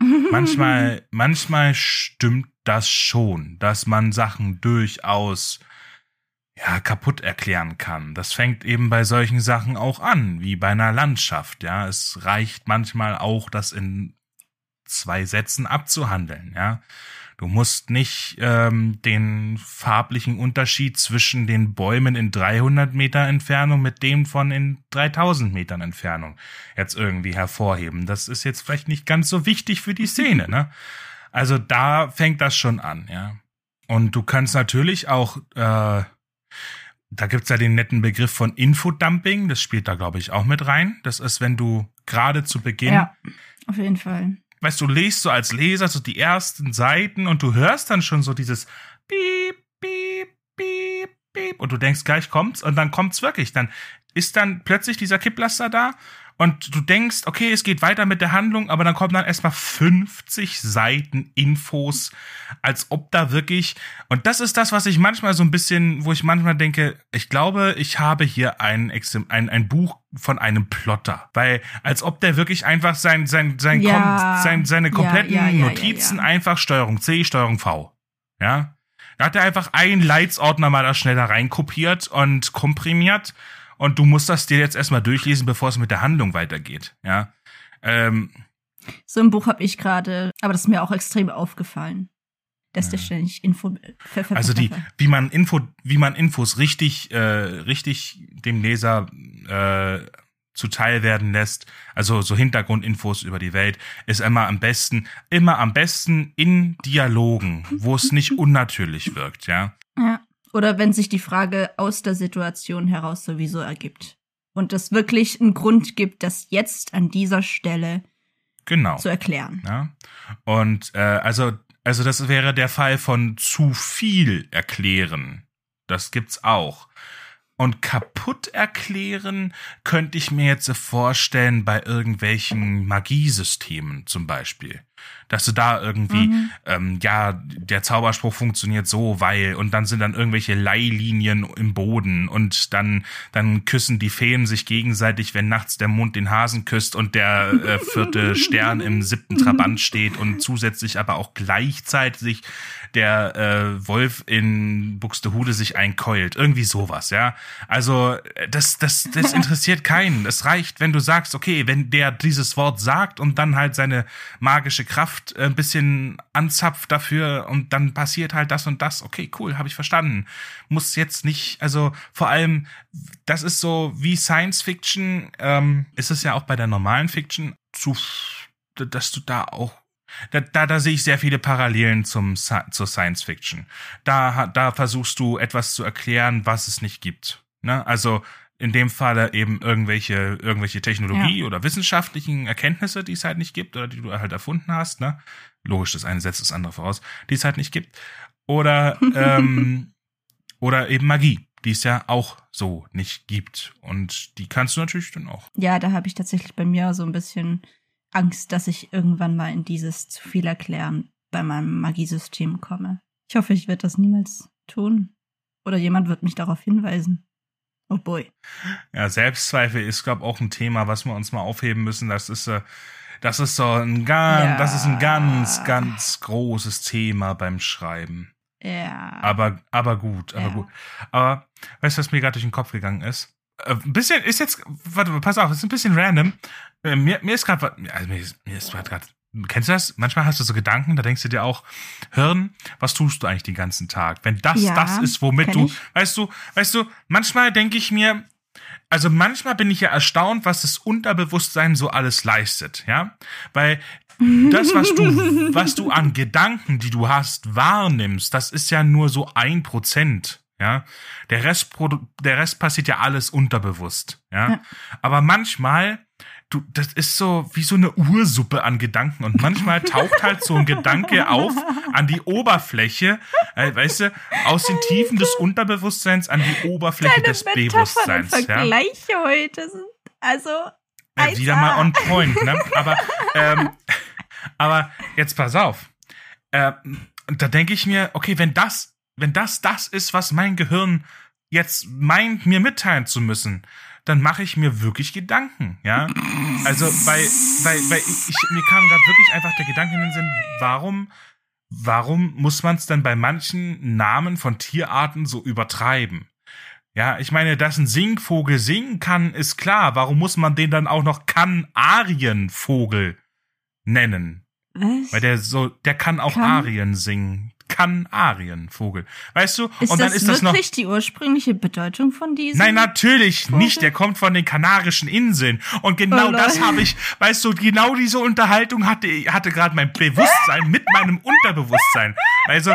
manchmal, manchmal stimmt das schon, dass man Sachen durchaus ja, kaputt erklären kann. Das fängt eben bei solchen Sachen auch an, wie bei einer Landschaft, ja. Es reicht manchmal auch, das in zwei Sätzen abzuhandeln, ja. Du musst nicht ähm, den farblichen Unterschied zwischen den Bäumen in 300 Meter Entfernung mit dem von in 3000 Metern Entfernung jetzt irgendwie hervorheben. Das ist jetzt vielleicht nicht ganz so wichtig für die Szene, ne? Also da fängt das schon an, ja. Und du kannst natürlich auch, äh, da gibt's ja den netten Begriff von Infodumping, das spielt da, glaube ich, auch mit rein. Das ist, wenn du gerade zu Beginn. Ja,
auf jeden Fall
weißt du, lest so als Leser so die ersten Seiten und du hörst dann schon so dieses Piep, Piep, Piep, Piep und du denkst, gleich kommt's und dann kommt's wirklich. Dann ist dann plötzlich dieser Kipplaster da und du denkst, okay, es geht weiter mit der Handlung, aber dann kommen dann erstmal 50 Seiten Infos, als ob da wirklich, und das ist das, was ich manchmal so ein bisschen, wo ich manchmal denke, ich glaube, ich habe hier ein, ein, ein Buch von einem Plotter, weil als ob der wirklich einfach sein, sein, sein, ja. sein seine kompletten ja, ja, Notizen einfach Steuerung C, Steuerung V, ja. Da hat er einfach einen Leitsordner mal da schnell da reinkopiert und komprimiert und du musst das dir jetzt erstmal durchlesen, bevor es mit der Handlung weitergeht. Ja. Ähm,
so ein Buch habe ich gerade, aber das ist mir auch extrem aufgefallen. Dass ja. der ständig Info.
Also die, wie man Info, wie man Infos richtig, äh, richtig dem Leser äh, zuteil werden lässt, also so Hintergrundinfos über die Welt, ist immer am besten, immer am besten in Dialogen, wo es nicht unnatürlich wirkt, ja.
Ja. Oder wenn sich die Frage aus der Situation heraus sowieso ergibt. Und es wirklich einen Grund gibt, das jetzt an dieser Stelle
genau.
zu erklären.
Ja. Und äh, also, also das wäre der Fall von zu viel erklären. Das gibt's auch. Und kaputt erklären könnte ich mir jetzt vorstellen bei irgendwelchen Magiesystemen zum Beispiel. Dass du da irgendwie, mhm. ähm, ja, der Zauberspruch funktioniert so, weil, und dann sind dann irgendwelche Leihlinien im Boden und dann, dann küssen die Feen sich gegenseitig, wenn nachts der Mond den Hasen küsst und der äh, vierte Stern im siebten Trabant steht und zusätzlich aber auch gleichzeitig der äh, Wolf in Buxtehude sich einkeult. Irgendwie sowas, ja. Also, das, das, das interessiert keinen. Es reicht, wenn du sagst, okay, wenn der dieses Wort sagt und dann halt seine magische Kraft ein bisschen anzapft dafür und dann passiert halt das und das. Okay, cool, habe ich verstanden. Muss jetzt nicht, also vor allem, das ist so wie Science Fiction, ähm, ist es ja auch bei der normalen Fiction, zu, dass du da auch da, da, da sehe ich sehr viele Parallelen zum, zur Science Fiction. Da, da versuchst du etwas zu erklären, was es nicht gibt. Ne? Also in dem Falle eben irgendwelche, irgendwelche Technologie ja. oder wissenschaftlichen Erkenntnisse, die es halt nicht gibt oder die du halt erfunden hast. Ne? Logisch, das eine setzt das andere voraus, die es halt nicht gibt. Oder, ähm, oder eben Magie, die es ja auch so nicht gibt. Und die kannst du natürlich dann auch.
Ja, da habe ich tatsächlich bei mir so ein bisschen Angst, dass ich irgendwann mal in dieses zu viel erklären bei meinem Magiesystem komme. Ich hoffe, ich werde das niemals tun. Oder jemand wird mich darauf hinweisen. Oh boy.
Ja, Selbstzweifel ist, glaube ich, auch ein Thema, was wir uns mal aufheben müssen. Das ist, äh, das ist so ein ganz, ja. das ist ein ganz, ganz großes Thema beim Schreiben.
Ja.
Aber, aber gut, aber ja. gut. Aber weißt du, was mir gerade durch den Kopf gegangen ist? Äh, ein bisschen ist jetzt, warte mal, pass auf, ist ein bisschen random. Äh, mir, mir ist gerade, also mir ist, mir ist gerade Kennst du das? Manchmal hast du so Gedanken, da denkst du dir auch, Hirn, was tust du eigentlich den ganzen Tag? Wenn das ja, das ist, womit du, ich. weißt du, weißt du, manchmal denke ich mir, also manchmal bin ich ja erstaunt, was das Unterbewusstsein so alles leistet, ja? Weil das, was du, was du an Gedanken, die du hast, wahrnimmst, das ist ja nur so ein Prozent. Ja, der Rest, der Rest passiert ja alles unterbewusst. Ja, ja. aber manchmal du, das ist so wie so eine Ursuppe an Gedanken und manchmal taucht halt so ein Gedanke auf an die Oberfläche, äh, weißt du, aus den Tiefen des Unterbewusstseins an die Oberfläche Deine des Metaphern Bewusstseins.
Und Vergleiche ja. heute sind also
äh, wieder mal on point, ne? Aber ähm, aber jetzt pass auf. Äh, da denke ich mir, okay, wenn das, wenn das das ist, was mein Gehirn jetzt meint, mir mitteilen zu müssen, dann mache ich mir wirklich Gedanken, ja. Also, weil, weil, weil ich, mir kam gerade wirklich einfach der Gedanke in den Sinn, warum, warum muss man es dann bei manchen Namen von Tierarten so übertreiben? Ja, ich meine, dass ein Singvogel singen kann, ist klar. Warum muss man den dann auch noch Kanarienvogel nennen? Was? Weil der so, der kann auch kann? Arien singen. Kanarienvogel. Weißt du?
Ist und dann das ist das noch wirklich die ursprüngliche Bedeutung von diesem?
Nein, natürlich Vogel? nicht. Der kommt von den Kanarischen Inseln und genau oh, das habe ich, weißt du, genau diese Unterhaltung hatte hatte gerade mein Bewusstsein mit meinem Unterbewusstsein. Also,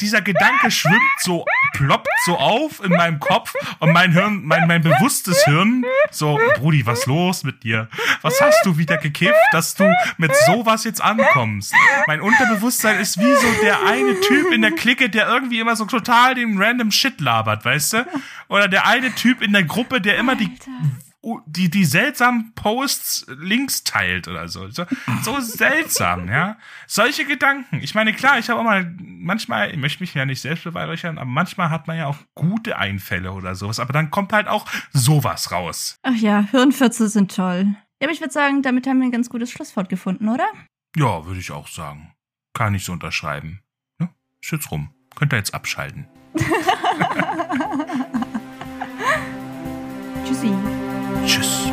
dieser Gedanke schwimmt so ploppt so auf in meinem Kopf und mein Hirn, mein mein bewusstes Hirn so, Brudi, was los mit dir? Was hast du wieder gekifft, dass du mit sowas jetzt ankommst? Mein Unterbewusstsein ist wie so der eine Typ Typ in der Clique, der irgendwie immer so total den random Shit labert, weißt du? Oder der eine Typ in der Gruppe, der immer die die, die seltsamen Posts links teilt oder so. So, so seltsam, ja. Solche Gedanken. Ich meine, klar, ich habe auch mal, manchmal, ich möchte mich ja nicht selbst beweihräuchern, aber manchmal hat man ja auch gute Einfälle oder sowas. Aber dann kommt halt auch sowas raus.
Ach ja, Hirnfürze sind toll. Ja, aber ich würde sagen, damit haben wir ein ganz gutes Schlusswort gefunden, oder?
Ja, würde ich auch sagen. Kann ich so unterschreiben. Schütz rum. Könnt ihr jetzt abschalten. Tschüssi. Tschüss.